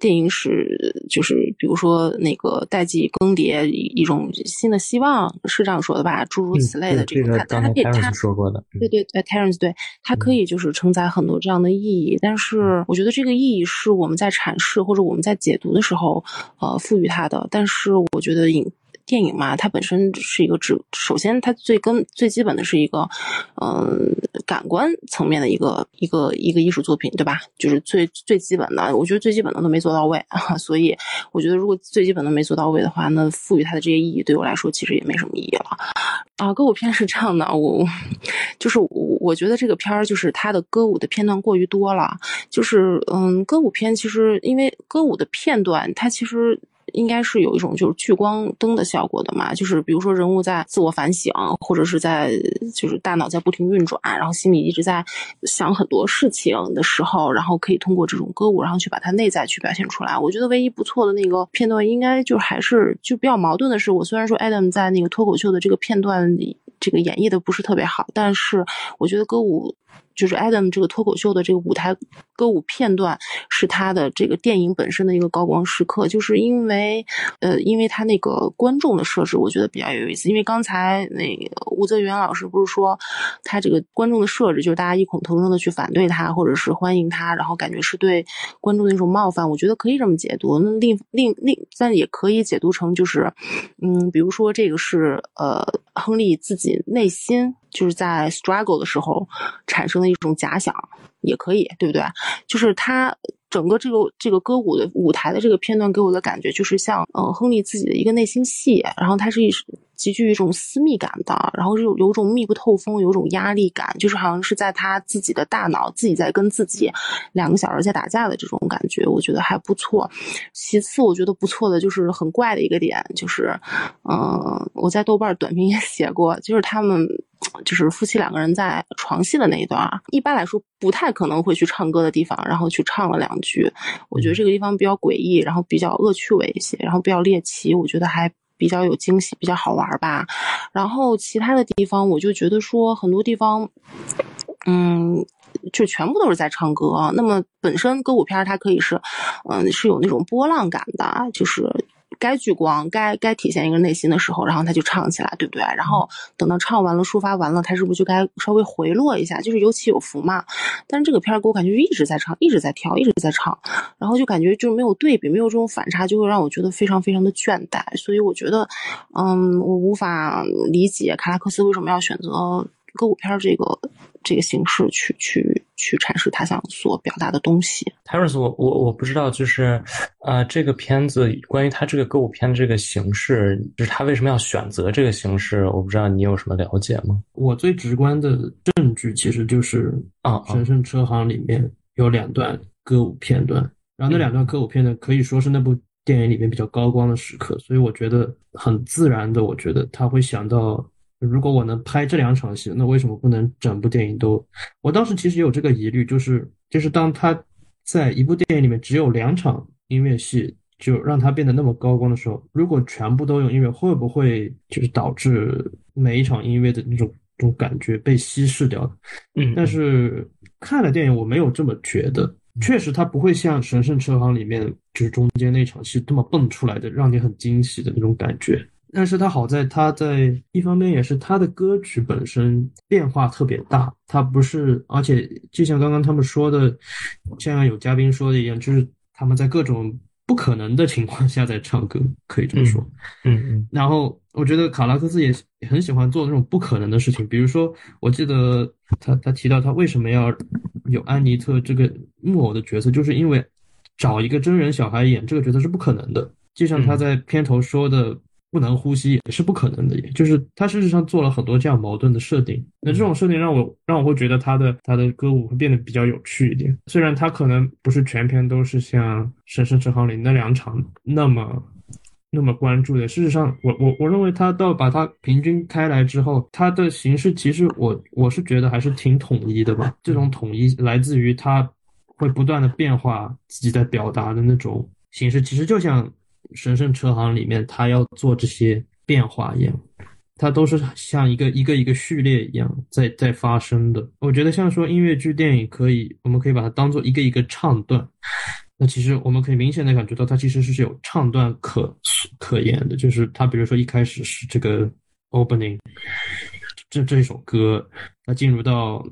电影史，就是比如说那个代际更迭一种新的希望，是这样说的吧？诸如此类的这种，他他他说过的，对对对，Terence 对，他可以就是承载很多这样的意义。但是我觉得这个意义是我们在阐释或者我们在解读的时候，呃，赋予它的。但是我觉得影。电影嘛，它本身是一个只，首先它最根最基本的是一个，嗯，感官层面的一个一个一个艺术作品，对吧？就是最最基本的，我觉得最基本的都没做到位啊，所以我觉得如果最基本的没做到位的话，那赋予它的这些意义对我来说其实也没什么意义了。啊，歌舞片是这样的，我就是我我觉得这个片儿就是它的歌舞的片段过于多了，就是嗯，歌舞片其实因为歌舞的片段它其实。应该是有一种就是聚光灯的效果的嘛，就是比如说人物在自我反省，或者是在就是大脑在不停运转，然后心里一直在想很多事情的时候，然后可以通过这种歌舞，然后去把它内在去表现出来。我觉得唯一不错的那个片段，应该就还是就比较矛盾的是，我虽然说 Adam 在那个脱口秀的这个片段里，这个演绎的不是特别好，但是我觉得歌舞。就是 Adam 这个脱口秀的这个舞台歌舞片段，是他的这个电影本身的一个高光时刻。就是因为，呃，因为他那个观众的设置，我觉得比较有意思。因为刚才那个吴泽元老师不是说，他这个观众的设置就是大家异口同声的去反对他，或者是欢迎他，然后感觉是对观众的一种冒犯。我觉得可以这么解读。那另另另，但也可以解读成就是，嗯，比如说这个是呃，亨利自己内心。就是在 struggle 的时候产生的一种假想，也可以，对不对？就是他整个这个这个歌舞的舞台的这个片段给我的感觉，就是像嗯亨利自己的一个内心戏，然后它是一极具一种私密感的，然后有有种密不透风，有种压力感，就是好像是在他自己的大脑自己在跟自己两个小时在打架的这种感觉，我觉得还不错。其次，我觉得不错的就是很怪的一个点，就是嗯我在豆瓣短评也写过，就是他们。就是夫妻两个人在床戏的那一段啊，一般来说不太可能会去唱歌的地方，然后去唱了两句。我觉得这个地方比较诡异，然后比较恶趣味一些，然后比较猎奇，我觉得还比较有惊喜，比较好玩吧。然后其他的地方，我就觉得说很多地方，嗯，就全部都是在唱歌。那么本身歌舞片它可以是，嗯，是有那种波浪感的，就是。该聚光，该该体现一个内心的时候，然后他就唱起来，对不对？然后等到唱完了，抒发完了，他是不是就该稍微回落一下？就是有起有伏嘛。但是这个片儿给我感觉就一直在唱，一直在跳，一直在唱，然后就感觉就没有对比，没有这种反差，就会让我觉得非常非常的倦怠。所以我觉得，嗯，我无法理解卡拉克斯为什么要选择歌舞片这个。这个形式去去去阐释他想所表达的东西。泰瑞斯，我我我不知道，就是呃，这个片子关于他这个歌舞片的这个形式，就是他为什么要选择这个形式？我不知道你有什么了解吗？我最直观的证据其实就是啊，《神圣车行》里面有两段歌舞片段，然后那两段歌舞片段可以说是那部电影里面比较高光的时刻，所以我觉得很自然的，我觉得他会想到。如果我能拍这两场戏，那为什么不能整部电影都？我当时其实也有这个疑虑，就是就是当他在一部电影里面只有两场音乐戏，就让它变得那么高光的时候，如果全部都用音乐，会不会就是导致每一场音乐的那种种感觉被稀释掉？嗯，但是看了电影，我没有这么觉得。确实，它不会像《神圣车行》里面就是中间那场戏这么蹦出来的，让你很惊喜的那种感觉。但是它好在，它在一方面也是它的歌曲本身变化特别大，它不是，而且就像刚刚他们说的，像有嘉宾说的一样，就是他们在各种不可能的情况下在唱歌，可以这么说。嗯嗯。然后我觉得卡拉克斯也很喜欢做那种不可能的事情，比如说，我记得他他提到他为什么要有安妮特这个木偶的角色，就是因为找一个真人小孩演这个角色是不可能的，就像他在片头说的。不能呼吸也是不可能的，也就是他事实上做了很多这样矛盾的设定。那这种设定让我让我会觉得他的他的歌舞会变得比较有趣一点。虽然他可能不是全篇都是像《神圣车行》里那两场那么那么关注的。事实上，我我我认为他到把它平均开来之后，它的形式其实我我是觉得还是挺统一的吧。这种统一来自于他会不断的变化自己在表达的那种形式，其实就像。神圣车行里面，他要做这些变化一样，它都是像一个一个一个序列一样在在发生的。我觉得像说音乐剧、电影，可以我们可以把它当做一个一个唱段。那其实我们可以明显的感觉到，它其实是有唱段可可言的。就是它比如说一开始是这个 opening，这这一首歌，它进入到。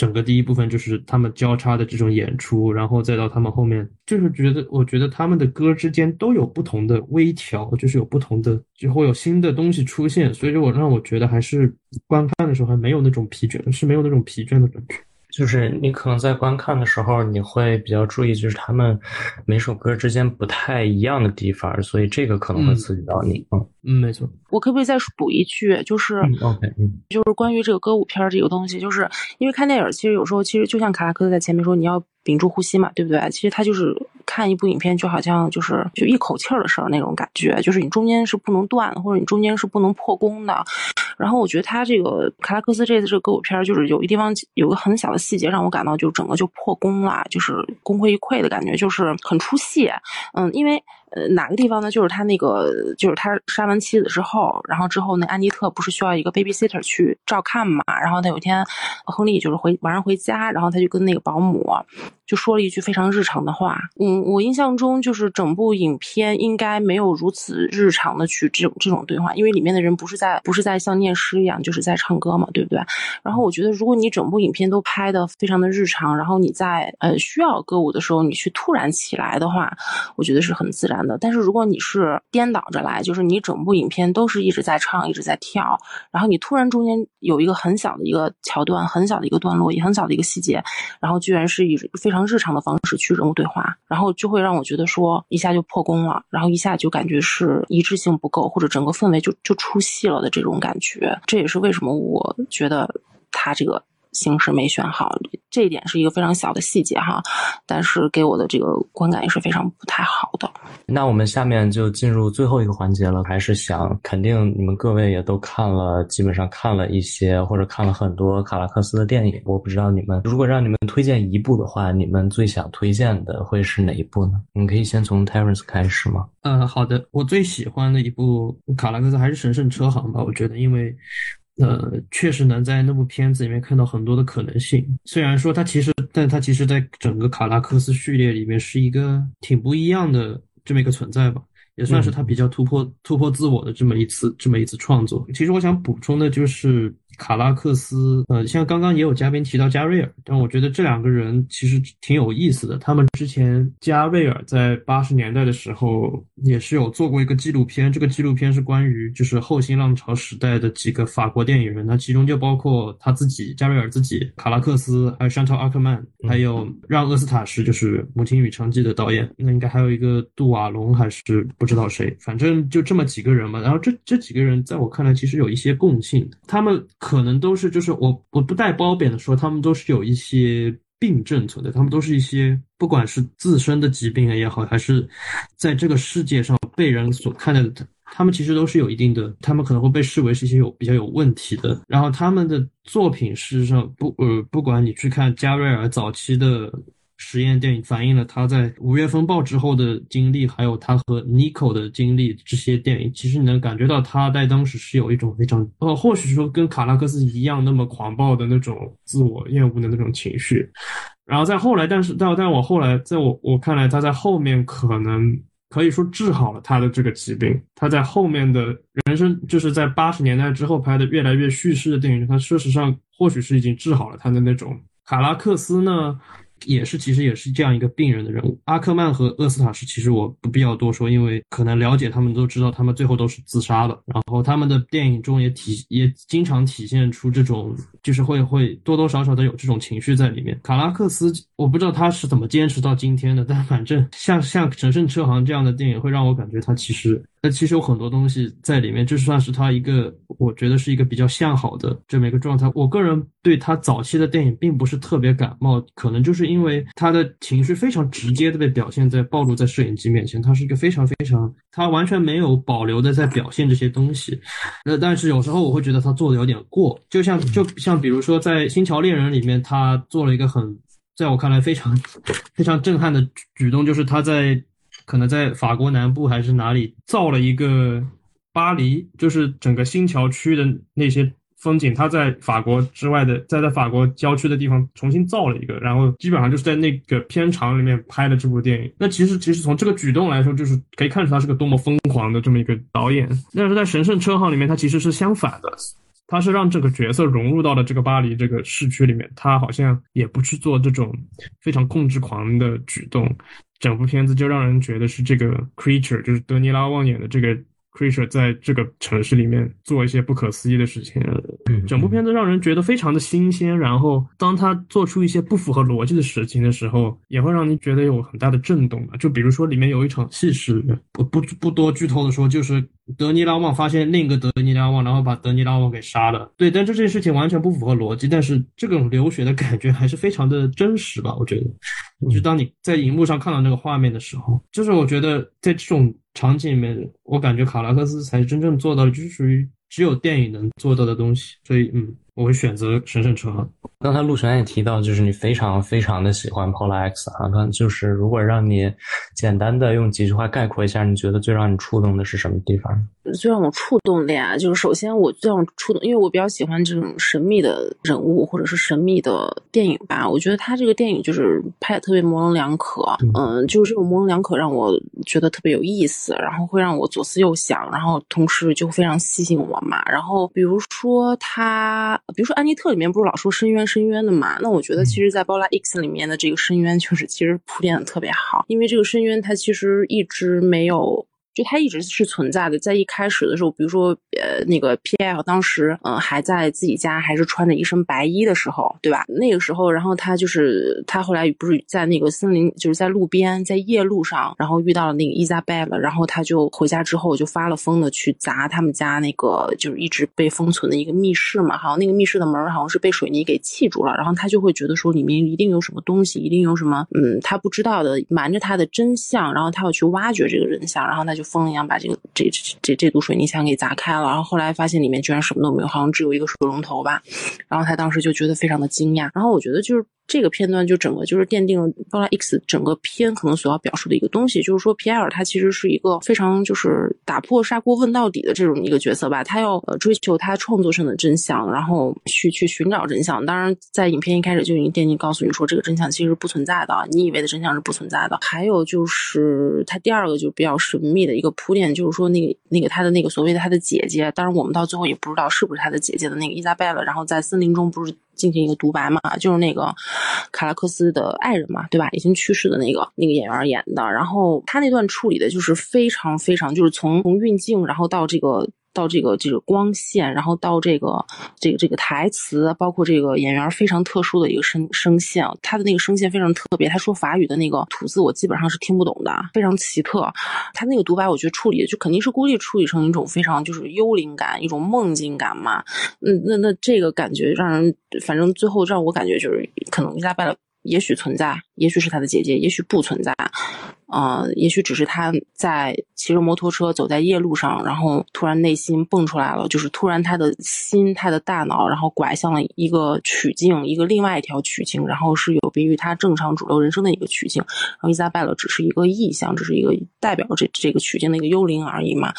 整个第一部分就是他们交叉的这种演出，然后再到他们后面，就是觉得，我觉得他们的歌之间都有不同的微调，就是有不同的，就会有新的东西出现，所以就我让我觉得还是观看的时候还没有那种疲倦，是没有那种疲倦的感觉。就是你可能在观看的时候，你会比较注意，就是他们每首歌之间不太一样的地方，所以这个可能会刺激到你。嗯嗯，没错。我可不可以再补一句？就是 OK，就是关于这个歌舞片这个东西，就是因为看电影，其实有时候其实就像卡拉克在前面说，你要屏住呼吸嘛，对不对？其实他就是看一部影片，就好像就是就一口气儿的事儿那种感觉，就是你中间是不能断，或者你中间是不能破功的。然后我觉得他这个卡拉克斯这次这个歌舞片，就是有一地方有个很小的细节让我感到就整个就破功了，就是功亏一篑的感觉，就是很出戏。嗯，因为。呃，哪个地方呢？就是他那个，就是他杀完妻子之后，然后之后那安妮特不是需要一个 babysitter 去照看嘛？然后他有一天，亨利就是回晚上回家，然后他就跟那个保姆就说了一句非常日常的话。嗯，我印象中就是整部影片应该没有如此日常的去这种这种对话，因为里面的人不是在不是在像念诗一样，就是在唱歌嘛，对不对？然后我觉得，如果你整部影片都拍的非常的日常，然后你在呃需要歌舞的时候，你去突然起来的话，我觉得是很自然的。但是如果你是颠倒着来，就是你整部影片都是一直在唱，一直在跳，然后你突然中间有一个很小的一个桥段，很小的一个段落，也很小的一个细节，然后居然是以非常日常的方式去人物对话，然后就会让我觉得说一下就破功了，然后一下就感觉是一致性不够，或者整个氛围就就出戏了的这种感觉。这也是为什么我觉得他这个。形式没选好，这一点是一个非常小的细节哈，但是给我的这个观感也是非常不太好的。那我们下面就进入最后一个环节了，还是想肯定你们各位也都看了，基本上看了一些或者看了很多卡拉克斯的电影。我不知道你们如果让你们推荐一部的话，你们最想推荐的会是哪一部呢？你可以先从 Terence 开始吗？嗯，好的，我最喜欢的一部卡拉克斯还是《神圣车行》吧，我觉得因为。呃，确实能在那部片子里面看到很多的可能性。虽然说它其实，但它其实在整个卡拉克斯序列里面是一个挺不一样的这么一个存在吧。也算是他比较突破突破自我的这么一次这么一次创作。其实我想补充的就是卡拉克斯，呃，像刚刚也有嘉宾提到加瑞尔，但我觉得这两个人其实挺有意思的。他们之前加瑞尔在八十年代的时候也是有做过一个纪录片，这个纪录片是关于就是后新浪潮时代的几个法国电影人，那其中就包括他自己加瑞尔自己、卡拉克斯，还有山涛阿克曼，还有让厄斯塔什就是《母亲与娼妓》的导演，那应该还有一个杜瓦隆还是不。知道谁，反正就这么几个人嘛。然后这这几个人在我看来，其实有一些共性，他们可能都是，就是我我不带褒贬的说，他们都是有一些病症存在，他们都是一些不管是自身的疾病也好，还是在这个世界上被人所看待的，他们其实都是有一定的，他们可能会被视为是一些有比较有问题的。然后他们的作品事实上不呃，不管你去看加瑞尔早期的。实验电影反映了他在五月风暴之后的经历，还有他和 Nico 的经历。这些电影其实你能感觉到他在当时是有一种非常呃，或许说跟卡拉克斯一样那么狂暴的那种自我厌恶的那种情绪。然后在后来，但是但但我后来在我我看来，他在后面可能可以说治好了他的这个疾病。他在后面的人生，就是在八十年代之后拍的越来越叙事的电影，他事实上或许是已经治好了他的那种。卡拉克斯呢？也是，其实也是这样一个病人的人物。阿克曼和厄斯塔什，其实我不必要多说，因为可能了解他们都知道，他们最后都是自杀的。然后他们的电影中也体也经常体现出这种，就是会会多多少少的有这种情绪在里面。卡拉克斯，我不知道他是怎么坚持到今天的，但反正像像《神圣车行》这样的电影，会让我感觉他其实那其实有很多东西在里面，这算是他一个，我觉得是一个比较向好的这么一个状态。我个人对他早期的电影并不是特别感冒，可能就是因为他的情绪非常直接的被表现在暴露在摄影机面前，他是一个非常非常，他完全没有保留的在表现这些东西。呃，但是有时候我会觉得他做的有点过，就像就像比如说在《星桥恋人》里面，他做了一个很。在我看来非常非常震撼的举动，就是他在可能在法国南部还是哪里造了一个巴黎，就是整个新桥区的那些风景，他在法国之外的，在在法国郊区的地方重新造了一个，然后基本上就是在那个片场里面拍的这部电影。那其实其实从这个举动来说，就是可以看出他是个多么疯狂的这么一个导演。但是在《神圣车号》里面，他其实是相反的。他是让这个角色融入到了这个巴黎这个市区里面，他好像也不去做这种非常控制狂的举动，整部片子就让人觉得是这个 creature，就是德尼拉望远的这个。Creature 在这个城市里面做一些不可思议的事情，整部片子让人觉得非常的新鲜。然后，当他做出一些不符合逻辑的事情的时候，也会让你觉得有很大的震动吧。就比如说，里面有一场戏是不不不多剧透的说，就是德尼拉旺发现另一个德尼拉旺，然后把德尼拉旺给杀了。对，但这件事情完全不符合逻辑，但是这种流血的感觉还是非常的真实吧？我觉得，就当你在荧幕上看到那个画面的时候，就是我觉得在这种。场景里面，我感觉卡拉克斯才真正做到了，就是属于只有电影能做到的东西，所以，嗯。我会选择神圣车。刚才陆璇也提到，就是你非常非常的喜欢 Polar X 啊。刚就是如果让你简单的用几句话概括一下，你觉得最让你触动的是什么地方？最让我触动的呀，就是首先我最让我触动，因为我比较喜欢这种神秘的人物或者是神秘的电影吧。我觉得他这个电影就是拍的特别模棱两可，嗯，就是这种模棱两可让我觉得特别有意思，然后会让我左思右想，然后同时就非常吸引我嘛。然后比如说他。比如说《安妮特》里面不是老说深渊深渊的嘛？那我觉得其实，在《包拉 X》里面的这个深渊，就是其实铺垫的特别好，因为这个深渊它其实一直没有。就它一直是存在的，在一开始的时候，比如说，呃，那个 P.L 当时，嗯，还在自己家，还是穿着一身白衣的时候，对吧？那个时候，然后他就是他后来不是在那个森林，就是在路边，在夜路上，然后遇到了那个伊莎贝了，然后他就回家之后就发了疯的去砸他们家那个就是一直被封存的一个密室嘛，好像那个密室的门好像是被水泥给砌住了，然后他就会觉得说里面一定有什么东西，一定有什么，嗯，他不知道的瞒着他的真相，然后他要去挖掘这个真相，然后他就。疯一样把这个这这这堵水泥墙给砸开了，然后后来发现里面居然什么都没有，好像只有一个水龙头吧。然后他当时就觉得非常的惊讶。然后我觉得就是。这个片段就整个就是奠定了《包拉 X》整个片可能所要表述的一个东西，就是说皮埃尔他其实是一个非常就是打破砂锅问到底的这种一个角色吧，他要呃追求他创作上的真相，然后去去寻找真相。当然，在影片一开始就已经奠定告诉你说这个真相其实是不存在的，你以为的真相是不存在的。还有就是他第二个就比较神秘的一个铺垫，就是说那个那个他的那个所谓的他的姐姐，当然我们到最后也不知道是不是他的姐姐的那个伊莎贝拉，然后在森林中不是。进行一个独白嘛，就是那个卡拉克斯的爱人嘛，对吧？已经去世的那个那个演员演的，然后他那段处理的就是非常非常，就是从从运镜，然后到这个。到这个这个光线，然后到这个这个这个台词，包括这个演员非常特殊的一个声声线，他的那个声线非常特别。他说法语的那个吐字，我基本上是听不懂的，非常奇特。他那个独白，我觉得处理就肯定是故意处理成一种非常就是幽灵感，一种梦境感嘛。嗯，那那这个感觉让人，反正最后让我感觉就是可能伊莎贝拉也许存在，也许是他的姐姐，也许不存在。呃，也许只是他在骑着摩托车走在夜路上，然后突然内心蹦出来了，就是突然他的心、他的大脑，然后拐向了一个曲径，一个另外一条曲径，然后是有别于他正常主流人生的一个曲径。然后伊莎贝勒只是一个意象，只是一个代表这这个曲径的一个幽灵而已嘛。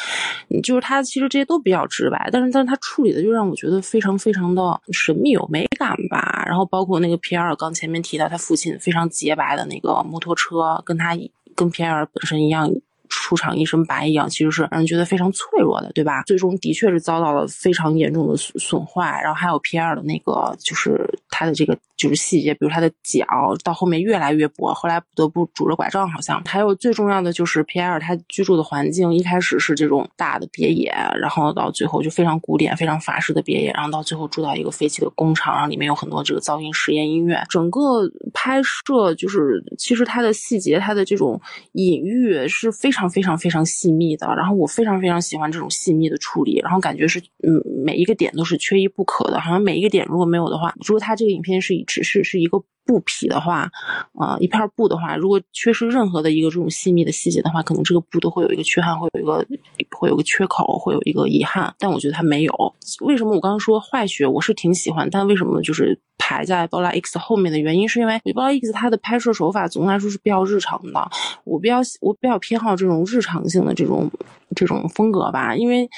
就是他其实这些都比较直白，但是但是他处理的就让我觉得非常非常的神秘有美感吧。然后包括那个皮埃尔刚前面提到他父亲非常洁白的那个摩托车，跟他。跟皮埃尔本身一样，出场一身白一样，其实是让人觉得非常脆弱的，对吧？最终的确是遭到了非常严重的损损坏。然后还有皮埃尔的那个，就是他的这个就是细节，比如他的脚到后面越来越薄，后来不得不拄着拐杖，好像。还有最重要的就是皮埃尔他居住的环境，一开始是这种大的别野，然后到最后就非常古典、非常法式的别野，然后到最后住到一个废弃的工厂，然后里面有很多这个噪音实验音乐，整个拍摄就是其实它的细节、它的这种隐喻是非常非常非常细密的，然后我非常非常喜欢这种细密的处理，然后感觉是嗯每一个点都是缺一不可的，好像每一个点如果没有的话，如果它这个影片是以只是是一个。布匹的话，啊，一片布的话，如果缺失任何的一个这种细密的细节的话，可能这个布都会有一个缺憾，会有一个会有个缺口，会有一个遗憾。但我觉得它没有。为什么我刚刚说坏血我是挺喜欢，但为什么就是排在《包拉 X》后面的原因，是因为《包拉 X》它的拍摄手法总的来说是比较日常的，我比较我比较偏好这种日常性的这种这种风格吧，因为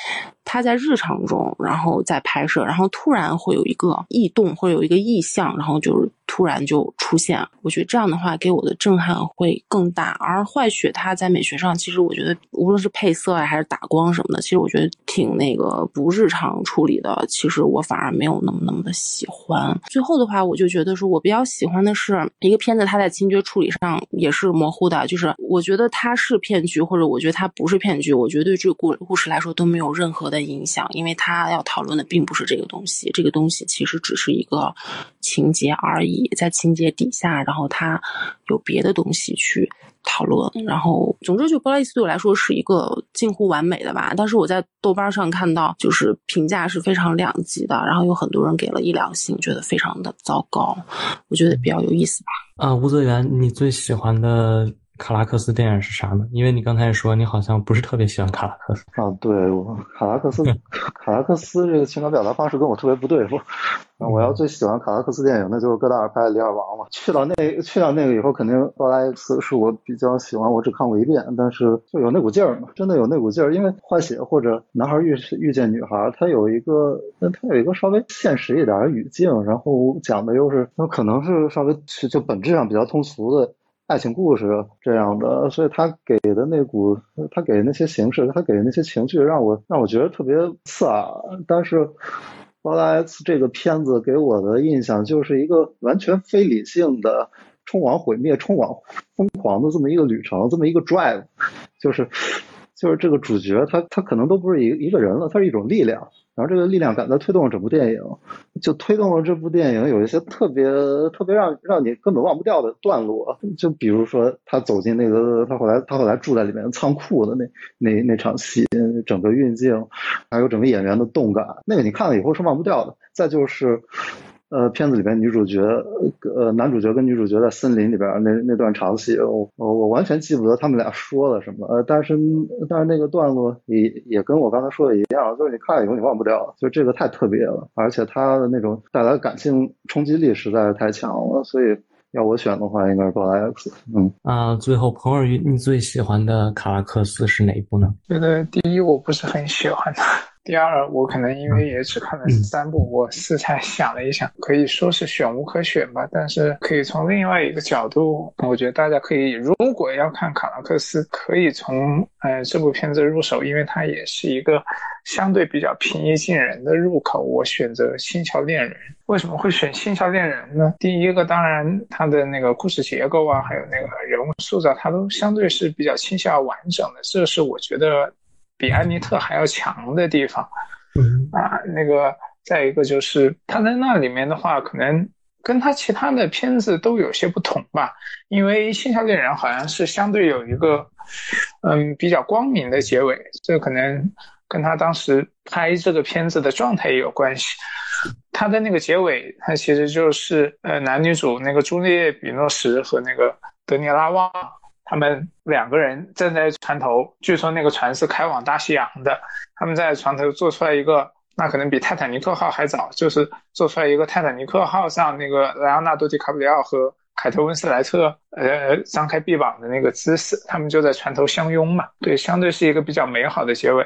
它在日常中，然后再拍摄，然后突然会有一个异动，会有一个异象，然后就是突然就。出现，我觉得这样的话给我的震撼会更大。而坏血它在美学上，其实我觉得无论是配色啊，还是打光什么的，其实我觉得挺那个不日常处理的。其实我反而没有那么那么的喜欢。最后的话，我就觉得说我比较喜欢的是一个片子，它在情节处理上也是模糊的。就是我觉得它是骗局，或者我觉得它不是骗局，我觉得对这个故故事来说都没有任何的影响，因为它要讨论的并不是这个东西，这个东西其实只是一个情节而已，在情。节底下，然后他有别的东西去讨论，然后总之就《波拉伊斯》对我来说是一个近乎完美的吧。但是我在豆瓣上看到，就是评价是非常两极的，然后有很多人给了一两星，觉得非常的糟糕。我觉得比较有意思吧。啊，吴泽源，你最喜欢的？卡拉克斯电影是啥呢？因为你刚才说你好像不是特别喜欢卡拉克斯啊。对，我卡拉克斯，卡拉克斯这个情感表达方式跟我特别不对付。我要最喜欢卡拉克斯电影，那就是戈达尔拍的《李尔王》嘛。去到那去到那个以后，肯定《布拉 X》是我比较喜欢，我只看过一遍，但是就有那股劲儿嘛，真的有那股劲儿。因为换血或者男孩遇遇见女孩，它有一个，它有一个稍微现实一点的语境，然后讲的又是，那可能是稍微就本质上比较通俗的。爱情故事这样的，所以他给的那股，他给那些形式，他给的那些情绪，让我让我觉得特别刺耳。但是《包拉 X》这个片子给我的印象就是一个完全非理性的冲往毁灭、冲往疯狂的这么一个旅程，这么一个 drive，就是就是这个主角他他可能都不是一一个人了，他是一种力量。然后这个力量感在推动整部电影，就推动了这部电影有一些特别特别让让你根本忘不掉的段落，就比如说他走进那个他后来他后来住在里面仓库的那那那场戏，整个运镜，还有整个演员的动感，那个你看了以后是忘不掉的。再就是。呃，片子里边女主角，呃，男主角跟女主角在森林里边那那段长戏，我我完全记不得他们俩说了什么，呃，但是但是那个段落也也跟我刚才说的一样，就是你看了以后你忘不掉，就这个太特别了，而且它的那种带来感性冲击力实在是太强了，所以要我选的话，应该是《拉 X》。嗯啊，最后彭尔云，你最喜欢的卡拉克斯是哪一部呢？觉得第一我不是很喜欢的。第二，我可能因为也只看了三部，我四才想了一想，可以说是选无可选吧。但是可以从另外一个角度，我觉得大家可以，如果要看卡拉克斯，可以从呃这部片子入手，因为它也是一个相对比较平易近人的入口。我选择《星桥恋人》，为什么会选《星桥恋人》呢？第一个，当然它的那个故事结构啊，还有那个人物塑造，它都相对是比较倾向完整的，这是我觉得。比安妮特还要强的地方，啊，那个再一个就是他在那里面的话，可能跟他其他的片子都有些不同吧。因为《线下恋人》好像是相对有一个，嗯，比较光明的结尾，这可能跟他当时拍这个片子的状态也有关系。他的那个结尾，他其实就是呃男女主那个朱丽叶·比诺什和那个德尼拉旺。他们两个人站在船头，据说那个船是开往大西洋的。他们在船头做出来一个，那可能比泰坦尼克号还早，就是做出来一个泰坦尼克号上那个莱昂纳多·迪卡普里奥和凯特温斯莱特呃张开臂膀的那个姿势。他们就在船头相拥嘛，对，相对是一个比较美好的结尾。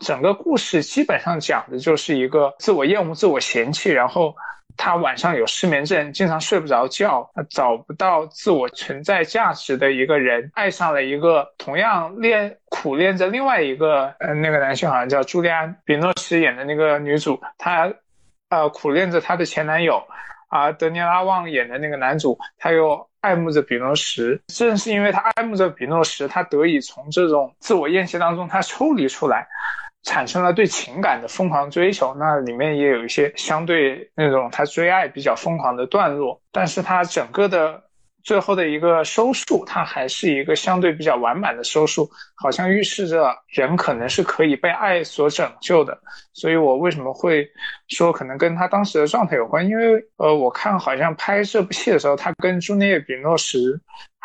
整个故事基本上讲的就是一个自我厌恶、自我嫌弃，然后。他晚上有失眠症，经常睡不着觉，他找不到自我存在价值的一个人，爱上了一个同样恋苦恋着另外一个，呃，那个男性好像叫朱利安·比诺什演的那个女主，她，呃，苦恋着她的前男友，而德尼拉旺演的那个男主，他又爱慕着比诺什。正是因为他爱慕着比诺什，他得以从这种自我厌弃当中他抽离出来，产生了对情感的疯狂追求。那里面也有一些相对那种他追爱比较疯狂的段落，但是他整个的。最后的一个收束，他还是一个相对比较完满的收束，好像预示着人可能是可以被爱所拯救的。所以我为什么会说可能跟他当时的状态有关？因为呃，我看好像拍这部戏的时候，他跟朱丽叶·比诺什。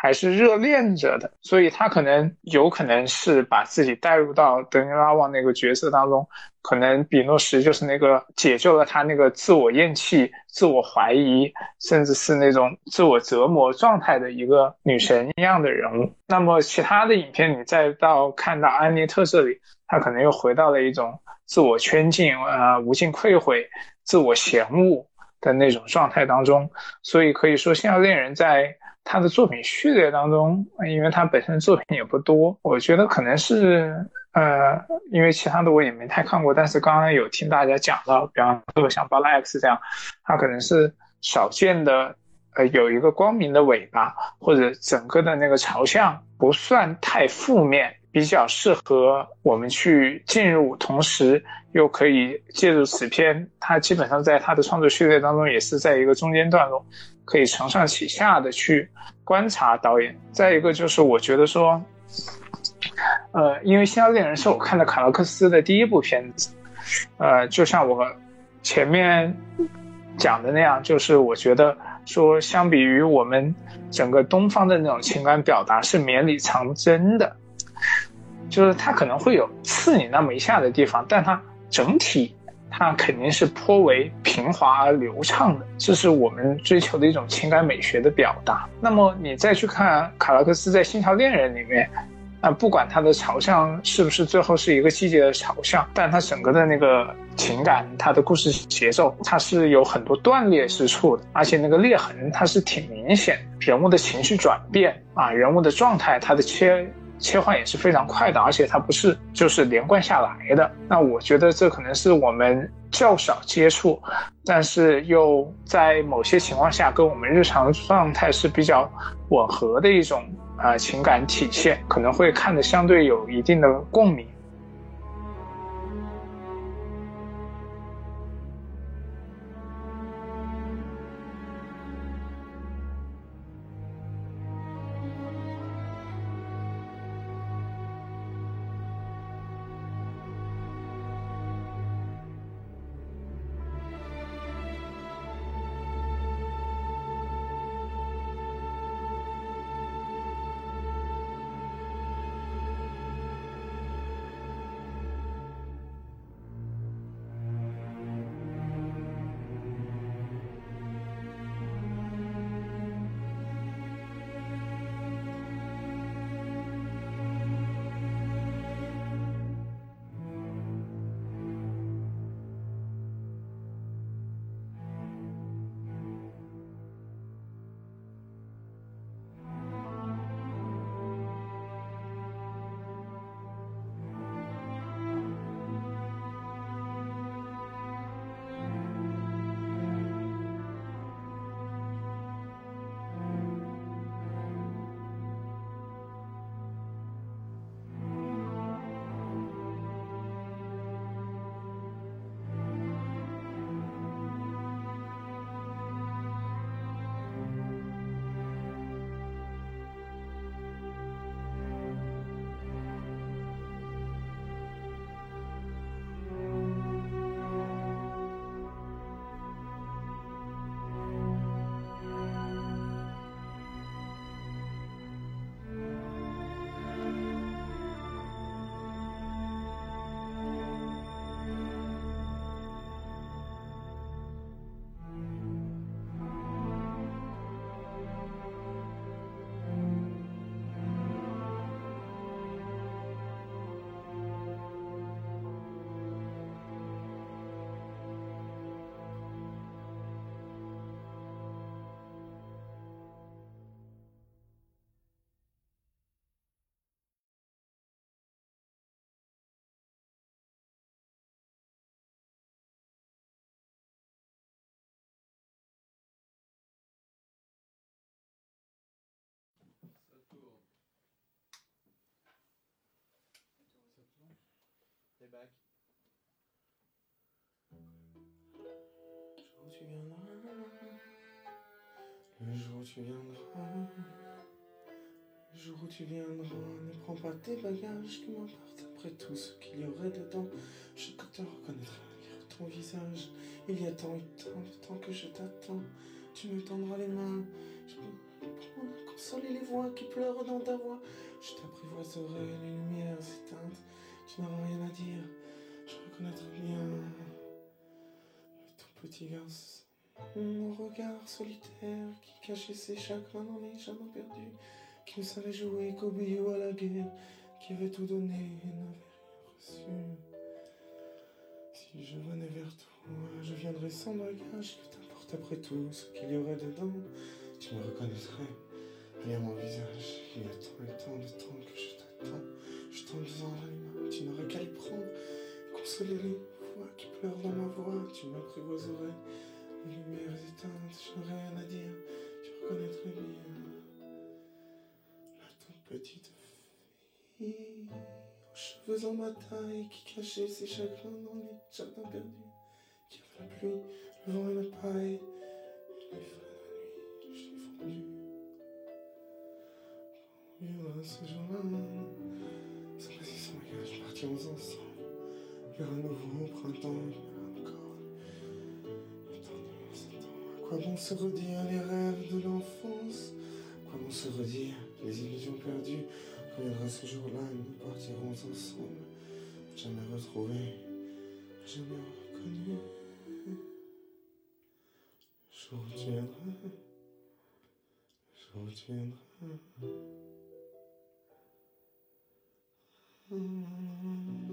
还是热恋着的，所以他可能有可能是把自己带入到德尼拉旺那个角色当中，可能比诺什就是那个解救了他那个自我厌弃、自我怀疑，甚至是那种自我折磨状态的一个女神一样的人物。那么其他的影片，你再到看到安妮特这里，他可能又回到了一种自我圈禁、呃无尽愧悔、自我嫌恶的那种状态当中。所以可以说，《星耀恋人》在他的作品序列当中，因为他本身作品也不多，我觉得可能是呃，因为其他的我也没太看过，但是刚刚有听大家讲到，比方说像《巴拉 X》这样，他可能是少见的，呃，有一个光明的尾巴，或者整个的那个朝向不算太负面，比较适合我们去进入，同时又可以借助此片，他基本上在他的创作序列当中也是在一个中间段落。可以承上启下的去观察导演。再一个就是，我觉得说，呃，因为《星耀恋人》是我看的卡洛克斯的第一部片子，呃，就像我前面讲的那样，就是我觉得说，相比于我们整个东方的那种情感表达是绵里藏针的，就是它可能会有刺你那么一下的地方，但它整体。它肯定是颇为平滑而流畅的，这是我们追求的一种情感美学的表达。那么你再去看卡拉克斯在《星条恋人》里面，啊，不管他的朝向是不是最后是一个季节的朝向，但他整个的那个情感，他的故事节奏，它是有很多断裂之处的，而且那个裂痕它是挺明显，人物的情绪转变啊，人物的状态，它的切。切换也是非常快的，而且它不是就是连贯下来的。那我觉得这可能是我们较少接触，但是又在某些情况下跟我们日常状态是比较吻合的一种啊情感体现，可能会看得相对有一定的共鸣。Le jour où tu viendras, le jour où tu viendras, le jour où tu viendras, ne prends pas tes bagages qui m'appartent après tout ce qu'il y aurait dedans. Je te reconnaîtrai malgré ton visage. Il y a tant et tant de temps que je t'attends. Tu me tendras les mains, je prendre, consoler les voix qui pleurent dans ta voix. Je t'apprivoiserai les lumières éteintes. Tu n'auras rien à dire, je reconnaîtrai bien ton petit garçon. Mon regard solitaire qui cachait ses chagrins dans les jardins perdus, qui ne savait jouer qu'au ou à la guerre, qui avait tout donné et n'avait rien reçu. Si je venais vers toi, je viendrais sans bagage, que t'importe après tout ce qu'il y aurait dedans, tu me reconnaîtrais rien mon visage. Il y a tant et tant de temps que je t'attends, je tends les prendre, consoler les voix qui pleurent dans ma voix, tu m'apprivoiserais les lumières éteintes, je rien à dire, tu reconnaîtrais bien la toute petite fille aux cheveux en bataille qui cachait ses chagrins dans les jardins perdus, qui avait la pluie, le vent et la paille, les feux de la nuit, je l'ai fondu. Viendra ce jour-là, Partions ensemble vers un nouveau printemps, encore. Quoi bon se redire les rêves de l'enfance? Quoi bon se redire les illusions perdues? Reviendra ce jour-là, nous partirons ensemble. Jamais retrouvés, jamais reconnus. Je reviendrai, je reviendrai. Mm-hmm.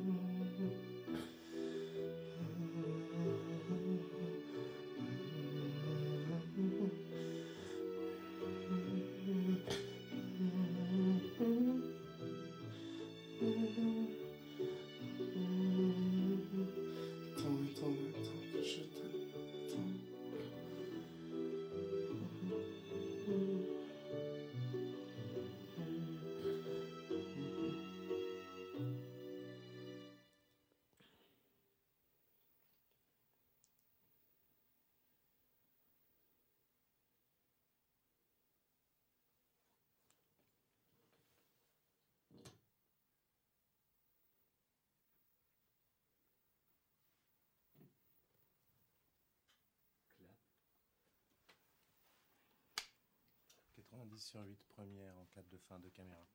90 sur 8 première en cas de fin de caméra.